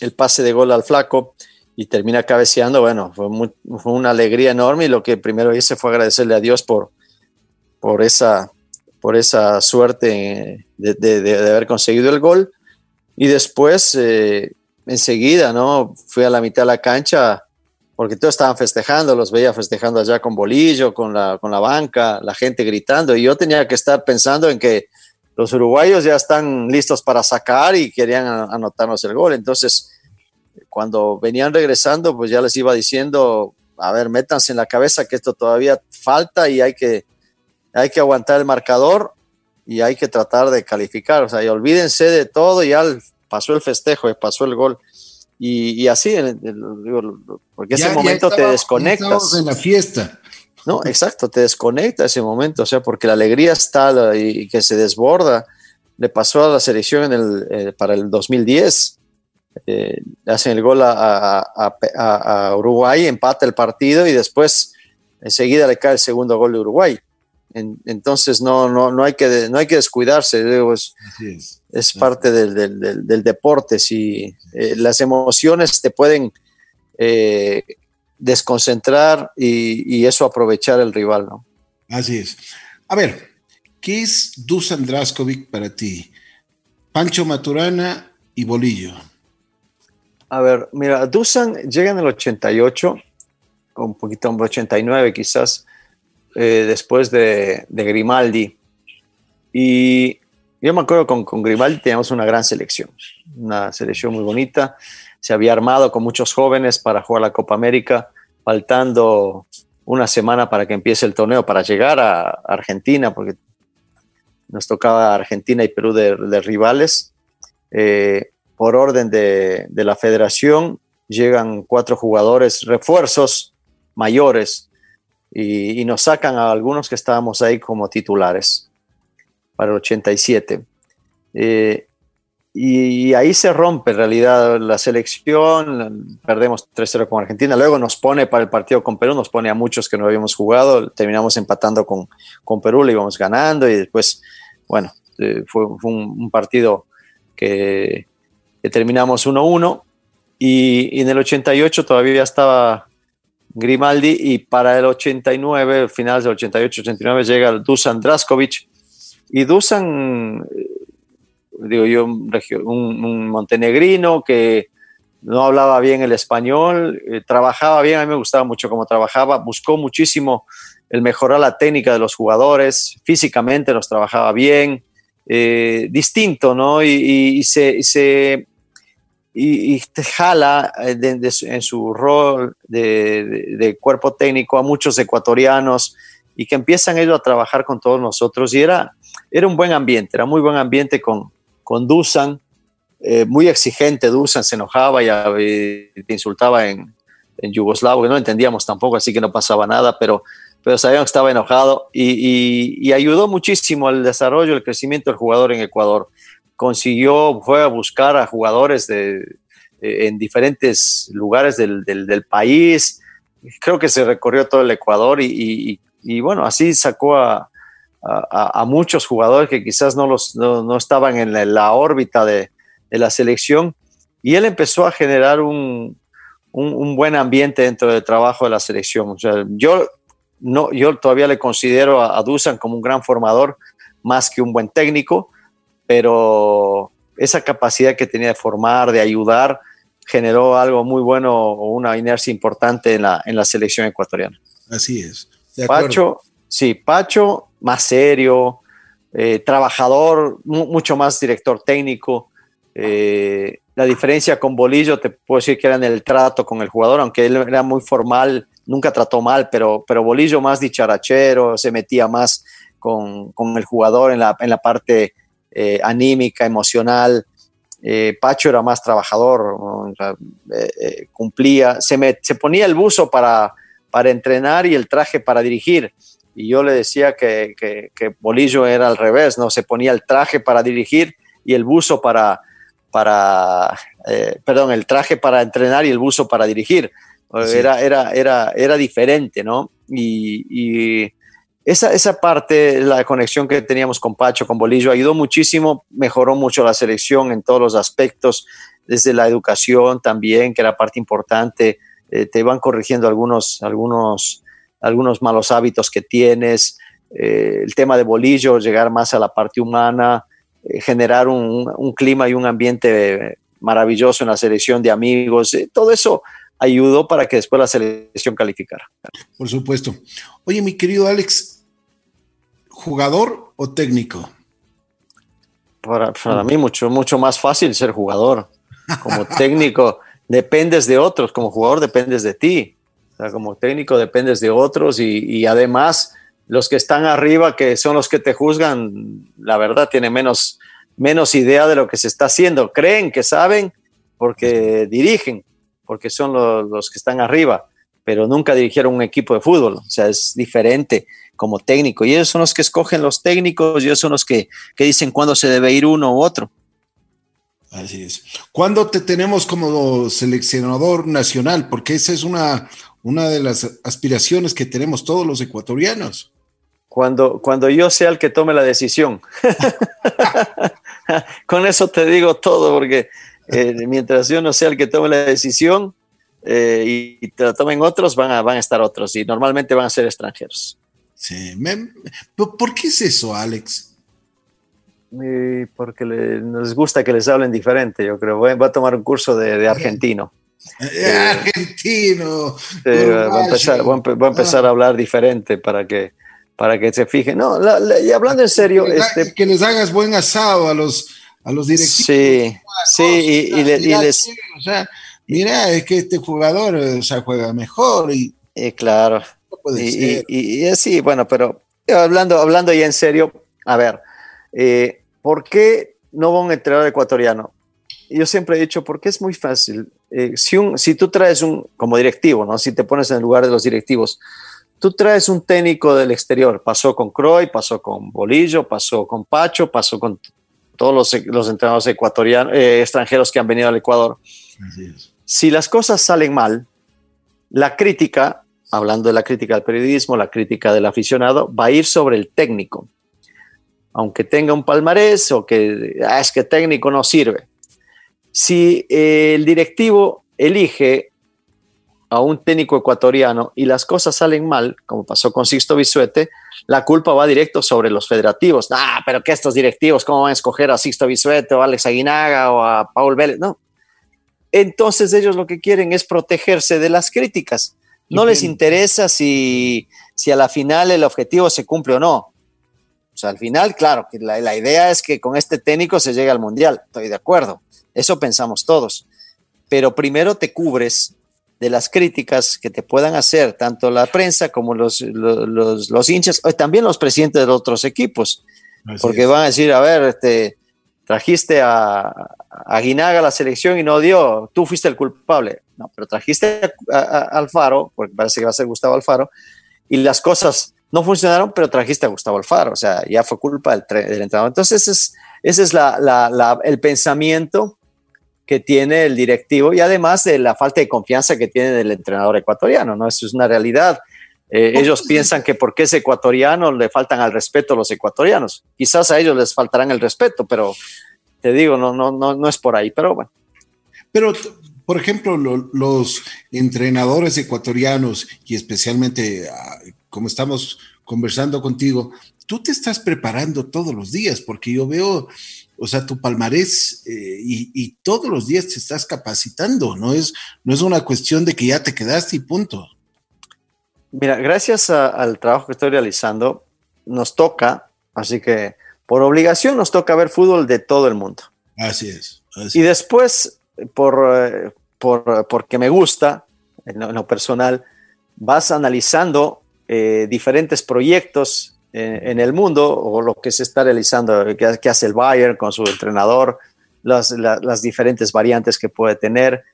el pase de gol al flaco, y termina cabeceando, bueno, fue, una alegría enorme y lo que primero hice fue agradecerle a Dios por, por, esa, por esa suerte de haber conseguido el gol. Y después, eh, enseguida, ¿no? Fui a la mitad de la cancha porque todos estaban festejando, los veía festejando allá con bolillo, con la, con la banca, la gente gritando, y yo tenía que estar pensando en que los uruguayos ya están listos para sacar y querían anotarnos el gol. Entonces, cuando venían regresando, pues ya les iba diciendo, a ver, métanse en la cabeza que esto todavía falta y hay que, hay que aguantar el marcador y hay que tratar de calificar. O sea, y olvídense de todo, ya pasó el festejo, pasó el gol. Y, y así, porque ya, ese momento ya te desconectas. en la fiesta. No, exacto, te desconecta ese momento, o sea, porque la alegría está y, que se desborda. Le pasó a la selección en el, eh, para el 2010 eh, hacen el gol a, a, a, a, Uruguay, empata el partido y después enseguida le cae el segundo gol de Uruguay. En, entonces no, no, no, hay que, no hay que descuidarse, digo, es, es, es, parte del, del, del, deporte. Si eh, las emociones te pueden eh, desconcentrar y, y, eso aprovechar el rival. ¿no? Así es. A ver, ¿qué es Dusan Draskovic para ti? Pancho Maturana y Bolillo. A ver, mira, Dusan llega en el 88, un poquito, en el 89 quizás, eh, después de, de, Grimaldi. Y yo me acuerdo con, con Grimaldi teníamos una gran selección, una selección muy bonita. Se había armado con muchos jóvenes para jugar la Copa América. faltando una semana para que empiece el torneo, para llegar a Argentina, porque nos tocaba Argentina y Perú de, rivales. Eh, por orden de, la federación, llegan cuatro jugadores refuerzos mayores y, nos sacan a algunos que estábamos ahí como titulares para el 87. Eh, y ahí se rompe en realidad la selección, perdemos 3-0 con Argentina, luego nos pone para el partido con Perú, nos pone a muchos que no habíamos jugado, terminamos empatando con, con Perú, le íbamos ganando y después, bueno, eh, fue, un, partido que, terminamos 1-1 y, en el 88 todavía estaba Grimaldi y para el 89, finales del 88-89 llega Dusan Draskovic y Dusan digo yo, un, montenegrino que no hablaba bien el español, eh, trabajaba bien, a mí me gustaba mucho cómo trabajaba, buscó muchísimo el mejorar la técnica de los jugadores, físicamente nos trabajaba bien, eh, distinto, ¿no? Y, se y, te jala eh, en su rol de, cuerpo técnico a muchos ecuatorianos y que empiezan ellos a trabajar con todos nosotros. Y era, era un buen ambiente, era muy buen ambiente con, con Dusan, eh, muy exigente. Dusan, se enojaba y, te insultaba en, en yugoslavo, que no entendíamos tampoco, así que no pasaba nada, pero, pero sabíamos que estaba enojado y, ayudó muchísimo al desarrollo, el crecimiento del jugador en Ecuador. Consiguió, fue a buscar a jugadores de, eh, en diferentes lugares del, país. Creo que se recorrió todo el Ecuador y, y bueno, así sacó a, a, muchos jugadores que quizás no, los, no, estaban en la, órbita de, la selección y él empezó a generar un, un, buen ambiente dentro del trabajo de la selección. O sea, yo, no, yo todavía le considero a, Dusan como un gran formador más que un buen técnico, pero esa capacidad que tenía de formar, de ayudar, generó algo muy bueno, una inercia importante en la, en la selección ecuatoriana. Así es. Pacho, sí, Pacho más serio, eh, trabajador, mucho más director técnico. Eh, la diferencia con Bolillo, te puedo decir que era en el trato con el jugador, aunque él era muy formal, nunca trató mal, pero, pero Bolillo más dicharachero, se metía más con, el jugador en la, en la parte eh, anímica, emocional. Pacho era más trabajador, cumplía, se, se ponía el buzo para, para entrenar y el traje para dirigir y yo le decía que, que, Bolillo era al revés, ¿no? Se ponía el traje para dirigir y el buzo para, para eh, perdón, el traje para entrenar y el buzo para dirigir. Era, era, era, era diferente, ¿no? Y, esa, esa parte, la conexión que teníamos con Pacho, con Bolillo, ayudó muchísimo, mejoró mucho la selección en todos los aspectos, desde la educación también, que era parte importante. Eh, te van corrigiendo algunos, algunos algunos malos hábitos que tienes, eh, el tema de bolillo, llegar más a la parte humana, eh, generar un, clima y un ambiente maravilloso en la selección de amigos, todo eso ayudó para que después la selección calificara. Por supuesto. Oye, mi querido Alex, ¿jugador o técnico? Para, para mí mucho, mucho más fácil ser jugador. Como técnico dependes de otros, como jugador dependes de ti como técnico dependes de otros y, además los que están arriba, que son los que te juzgan, la verdad tienen menos, menos idea de lo que se está haciendo. Creen que saben porque dirigen, porque son los, que están arriba, pero nunca dirigieron un equipo de fútbol. O sea, es diferente como técnico. Y ellos son los que escogen los técnicos y ellos son los que, que dicen cuándo se debe ir uno u otro. Así es. ¿Cuándo te tenemos como seleccionador nacional? Porque esa es una, una de las aspiraciones que tenemos todos los ecuatorianos. Cuando, cuando yo sea el que tome la decisión. Con eso te digo todo, porque eh, mientras yo no sea el que tome la decisión eh, y, te la tomen otros, van a, van a estar otros y normalmente van a ser extranjeros. Sí. ¿Por qué es eso, Alex? porque nos gusta que les hablen diferente, yo creo. Voy, a tomar un curso de argentino. Eh, argentino. voy a empezar, a, empezar a hablar diferente para que, para que se fijen. No, y hablando en serio. Que, este, que les hagas buen asado a los, a los directivos. Sí, sí, y, les. O sea, mira, es que este jugador o sea, juega mejor y... claro. y, así, bueno, pero hablando, hablando ya en serio, a ver, eh, ¿por qué no va un entrenador ecuatoriano? Yo siempre he dicho, porque es muy fácil. Eh, si, un, si tú traes un, como directivo, ¿no? si te pones en el lugar de los directivos, tú traes un técnico del exterior, pasó con Croy, pasó con Bolillo, pasó con Pacho, pasó con todos los, los entrenadores ecuatorianos, eh, extranjeros que han venido al Ecuador. Si las cosas salen mal, la crítica, hablando de la crítica del periodismo, la crítica del aficionado, va a ir sobre el técnico. Aunque tenga un palmarés o que ah, es que técnico no sirve. Si eh, el directivo elige a un técnico ecuatoriano y las cosas salen mal, como pasó con Sixto Bisuete, la culpa va directo sobre los federativos. Ah, pero que estos directivos, ¿cómo van a escoger a Sixto Bisuete o a Alex Aguinaga o a Paul Vélez? No. Entonces ellos lo que quieren es protegerse de las críticas. No les interesa si, si a la final el objetivo se cumple o no. O sea, al final, claro, que la, la idea es que con este técnico se llegue al Mundial. Estoy de acuerdo. Eso pensamos todos. Pero primero te cubres de las críticas que te puedan hacer tanto la prensa como los, los, los, hinchas, y también los presidentes de otros equipos, porque van a decir, a ver, este, trajiste a, a Guinaga a la selección y no dio, tú fuiste el culpable. No, pero trajiste a, Alfaro, porque parece que va a ser Gustavo Alfaro, y las cosas no funcionaron, pero trajiste a Gustavo Alfaro, o sea, ya fue culpa del, del entrenador. Entonces, ese es, ese es la, la, el pensamiento que tiene el directivo y además de la falta de confianza que tiene el entrenador ecuatoriano, ¿no? Eso es una realidad. Eh, ellos piensan que porque es ecuatoriano le faltan al respeto a los ecuatorianos. Quizás a ellos les faltarán el respeto, pero te digo, no, no, no, no es por ahí, pero bueno. Pero, por ejemplo, los entrenadores ecuatorianos y especialmente ah, como estamos conversando contigo, tú te estás preparando todos los días porque yo veo o sea, tu palmarés eh, y, todos los días te estás capacitando, no es, no es una cuestión de que ya te quedaste y punto. Mira, gracias al trabajo que estoy realizando, nos toca, así que por obligación nos toca ver fútbol de todo el mundo. Así es. y después, por, eh, por, porque me gusta, en lo, personal, vas analizando eh, diferentes proyectos en, el mundo o lo que se está realizando, que, hace el Bayern con su entrenador, las, las, diferentes variantes que puede tener,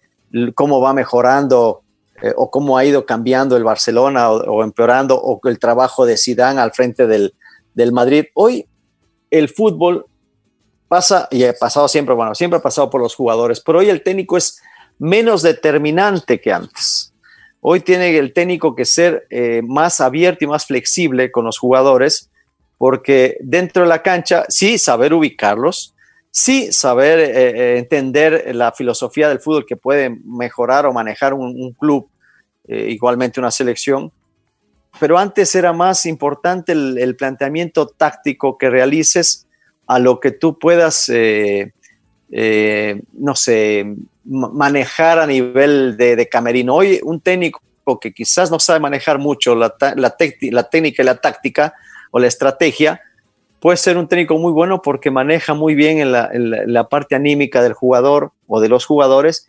cómo va mejorando eh, o cómo ha ido cambiando el Barcelona o, empeorando o el trabajo de Zidane al frente del, del Madrid. Hoy el fútbol pasa, y ha pasado siempre, bueno, siempre ha pasado por los jugadores, pero hoy el técnico es menos determinante que antes. Hoy tiene el técnico que ser eh, más abierto y más flexible con los jugadores, porque dentro de la cancha sí saber ubicarlos, sí saber eh, eh, entender la filosofía del fútbol que puede mejorar o manejar un, club, igualmente una selección, pero antes era más importante el, planteamiento táctico que realices a lo que tú puedas, no sé, manejar a nivel de, camerino. Hoy un técnico que quizás no sabe manejar mucho la, técnica y la táctica o la estrategia, puede ser un técnico muy bueno porque maneja muy bien en la, parte anímica del jugador o de los jugadores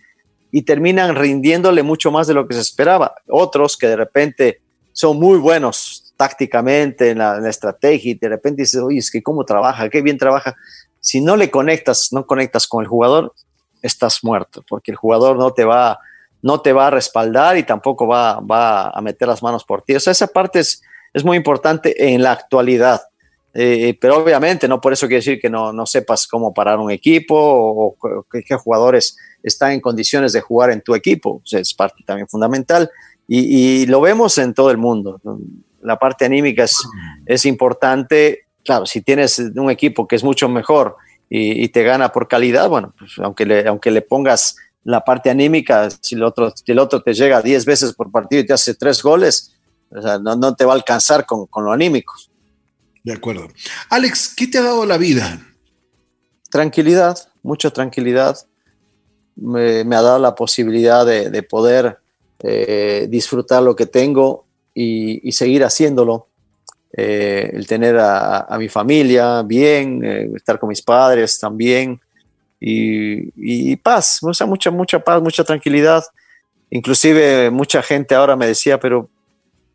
y terminan rindiéndole mucho más de lo que se esperaba. Otros que de repente son muy buenos tácticamente en la, en la estrategia y de repente dices, oye, es que cómo trabaja, qué bien trabaja. Si no le conectas, no conectas con el jugador, estás muerto, porque el jugador no te va, no te va a respaldar y tampoco va, va a meter las manos por ti. O sea, esa parte es, es muy importante en la actualidad. Eh, pero obviamente no por eso quiere decir que no, no sepas cómo parar un equipo o, qué, jugadores están en condiciones de jugar en tu equipo. O sea, es parte también fundamental y, y, lo vemos en todo el mundo. La parte anímica es, es importante. Claro, si tienes un equipo que es mucho mejor y, te gana por calidad, bueno, pues aunque le, aunque le pongas la parte anímica, si el otro, si el otro te llega 10 veces por partido y te hace tres goles, o sea, no, no, te va a alcanzar con, con lo anímico. De acuerdo. Alex, ¿qué te ha dado la vida? Tranquilidad, mucha tranquilidad. Me, ha dado la posibilidad de, de poder eh, disfrutar lo que tengo y, y seguir haciéndolo. Eh, el tener a, mi familia bien, eh, estar con mis padres también, y, paz, o sea, mucha, mucha paz, mucha tranquilidad. Inclusive mucha gente ahora me decía, pero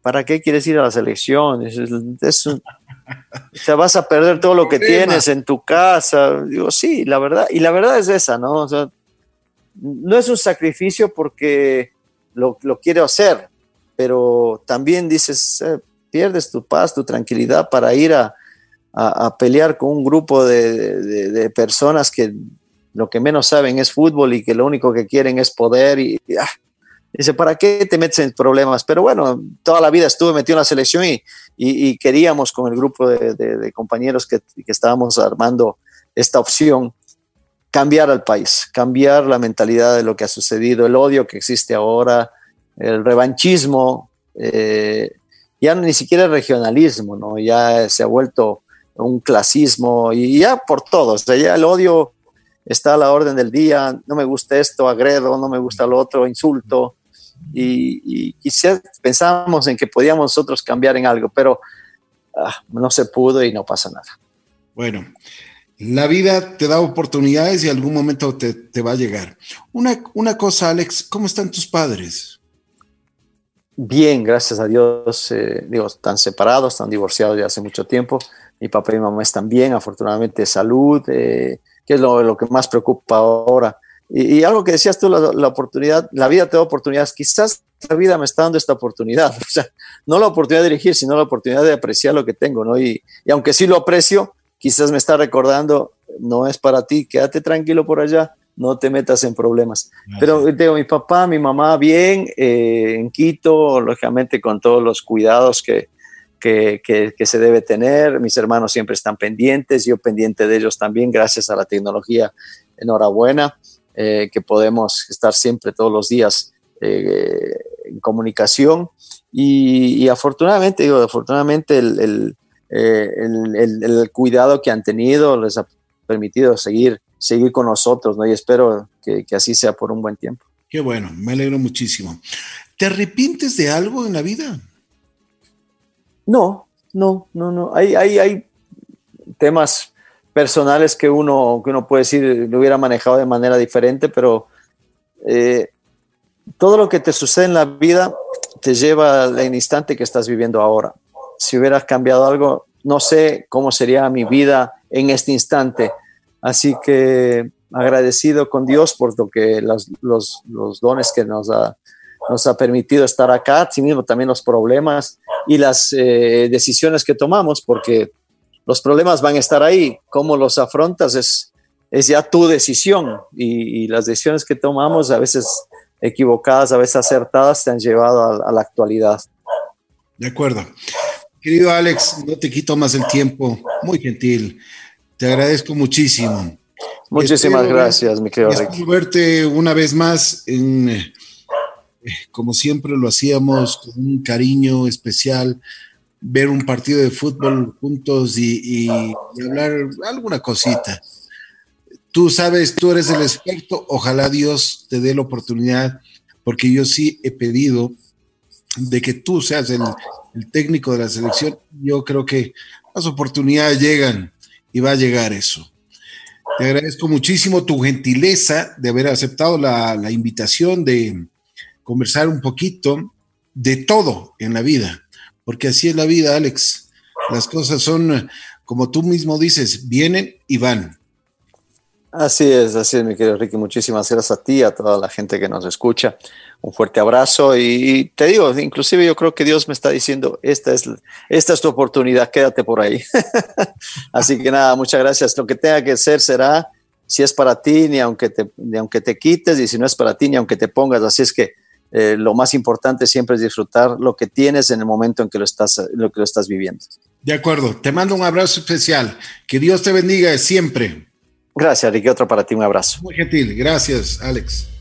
¿para qué quieres ir a la selección? Es, te vas a perder todo lo que tienes en tu casa. Digo, sí, la verdad, y la verdad es esa, ¿no? O sea, no es un sacrificio porque lo, lo quiero hacer, pero también dices, eh, pierdes tu paz, tu tranquilidad para ir a, a, pelear con un grupo de, de, personas que lo que menos saben es fútbol y que lo único que quieren es poder y, ah, dice, ¿para qué te metes en problemas? Pero bueno, toda la vida estuve metido en la selección y, queríamos con el grupo de, compañeros que, estábamos armando esta opción cambiar al país, cambiar la mentalidad de lo que ha sucedido, el odio que existe ahora, el revanchismo, eh, ya ni siquiera el regionalismo, ¿no? ya se ha vuelto un clasismo y ya por todos, ya el odio está a la orden del día, no me gusta esto, agredo, no me gusta lo otro, insulto. Y, y pensábamos en que podíamos nosotros cambiar en algo, pero ah, no se pudo y no pasa nada. Bueno, la vida te da oportunidades y algún momento te, va a llegar. Una, una, cosa, Alex, ¿cómo están tus padres? Bien, gracias a Dios. Eh, digo, están separados, están divorciados ya hace mucho tiempo. Mi papá y mi mamá están bien, afortunadamente salud, eh, que es lo, que más preocupa ahora. Y, algo que decías tú, la, oportunidad, la vida te da oportunidades. Quizás la vida me está dando esta oportunidad. O sea, no la oportunidad de dirigir, sino la oportunidad de apreciar lo que tengo, ¿no? Y, y aunque sí lo aprecio, quizás me está recordando, no es para ti, quédate tranquilo por allá, no te metas en problemas. Pero tengo mi papá, mi mamá bien, eh, en Quito, lógicamente con todos los cuidados que, que, que, se debe tener. Mis hermanos siempre están pendientes, yo pendiente de ellos también, gracias a la tecnología. Enhorabuena, eh, que podemos estar siempre todos los días eh, en comunicación. Y, afortunadamente, digo, afortunadamente el, eh, el, cuidado que han tenido les ha permitido seguir, seguir con nosotros, ¿no? Y espero que, así sea por un buen tiempo. Qué bueno, me alegro muchísimo. ¿Te arrepientes de algo en la vida? No, no, no, no. Hay, hay, hay temas personales que uno, que uno puede decir lo hubiera manejado de manera diferente, pero eh, todo lo que te sucede en la vida te lleva al instante que estás viviendo ahora si hubiera cambiado algo, no sé cómo sería mi vida en este instante. Así que agradecido con Dios por lo que los, los, los dones que nos ha, nos ha permitido estar acá, sí mismo también los problemas y las eh, decisiones que tomamos, porque los problemas van a estar ahí. Cómo los afrontas es, es ya tu decisión y, las decisiones que tomamos, a veces equivocadas, a veces acertadas, te han llevado a la actualidad. De acuerdo. Querido Alex, no te quito más el tiempo, muy gentil. Te agradezco muchísimo. Muchísimas gracias, mi querido Ricky. verte una vez más en, eh, como siempre lo hacíamos, con un cariño especial, ver un partido de fútbol juntos y, hablar alguna cosita. Tú sabes, tú eres el experto, ojalá Dios te dé la oportunidad, porque yo sí he pedido de que tú seas el, técnico de la selección, yo creo que las oportunidades llegan y va a llegar eso. Te agradezco muchísimo tu gentileza de haber aceptado la, invitación de conversar un poquito de todo en la vida, porque así es la vida, Alex. Las cosas son, como tú mismo dices, vienen y van. Así es, así es, mi querido Ricky. Muchísimas gracias a ti, a toda la gente que nos escucha. Un fuerte abrazo y te digo, inclusive yo creo que Dios me está diciendo, esta es, esta es tu oportunidad, quédate por ahí. así que nada, muchas gracias. Lo que tenga que ser será, si es para ti, ni aunque te, ni aunque te quites, y si no es para ti, ni aunque te pongas. Así es que eh, lo más importante siempre es disfrutar lo que tienes en el momento en que lo estás, lo que lo estás viviendo. De acuerdo, te mando un abrazo especial. Que Dios te bendiga siempre. Gracias, Ricky. Otro para ti, un abrazo. Muy gentil. Gracias, Alex.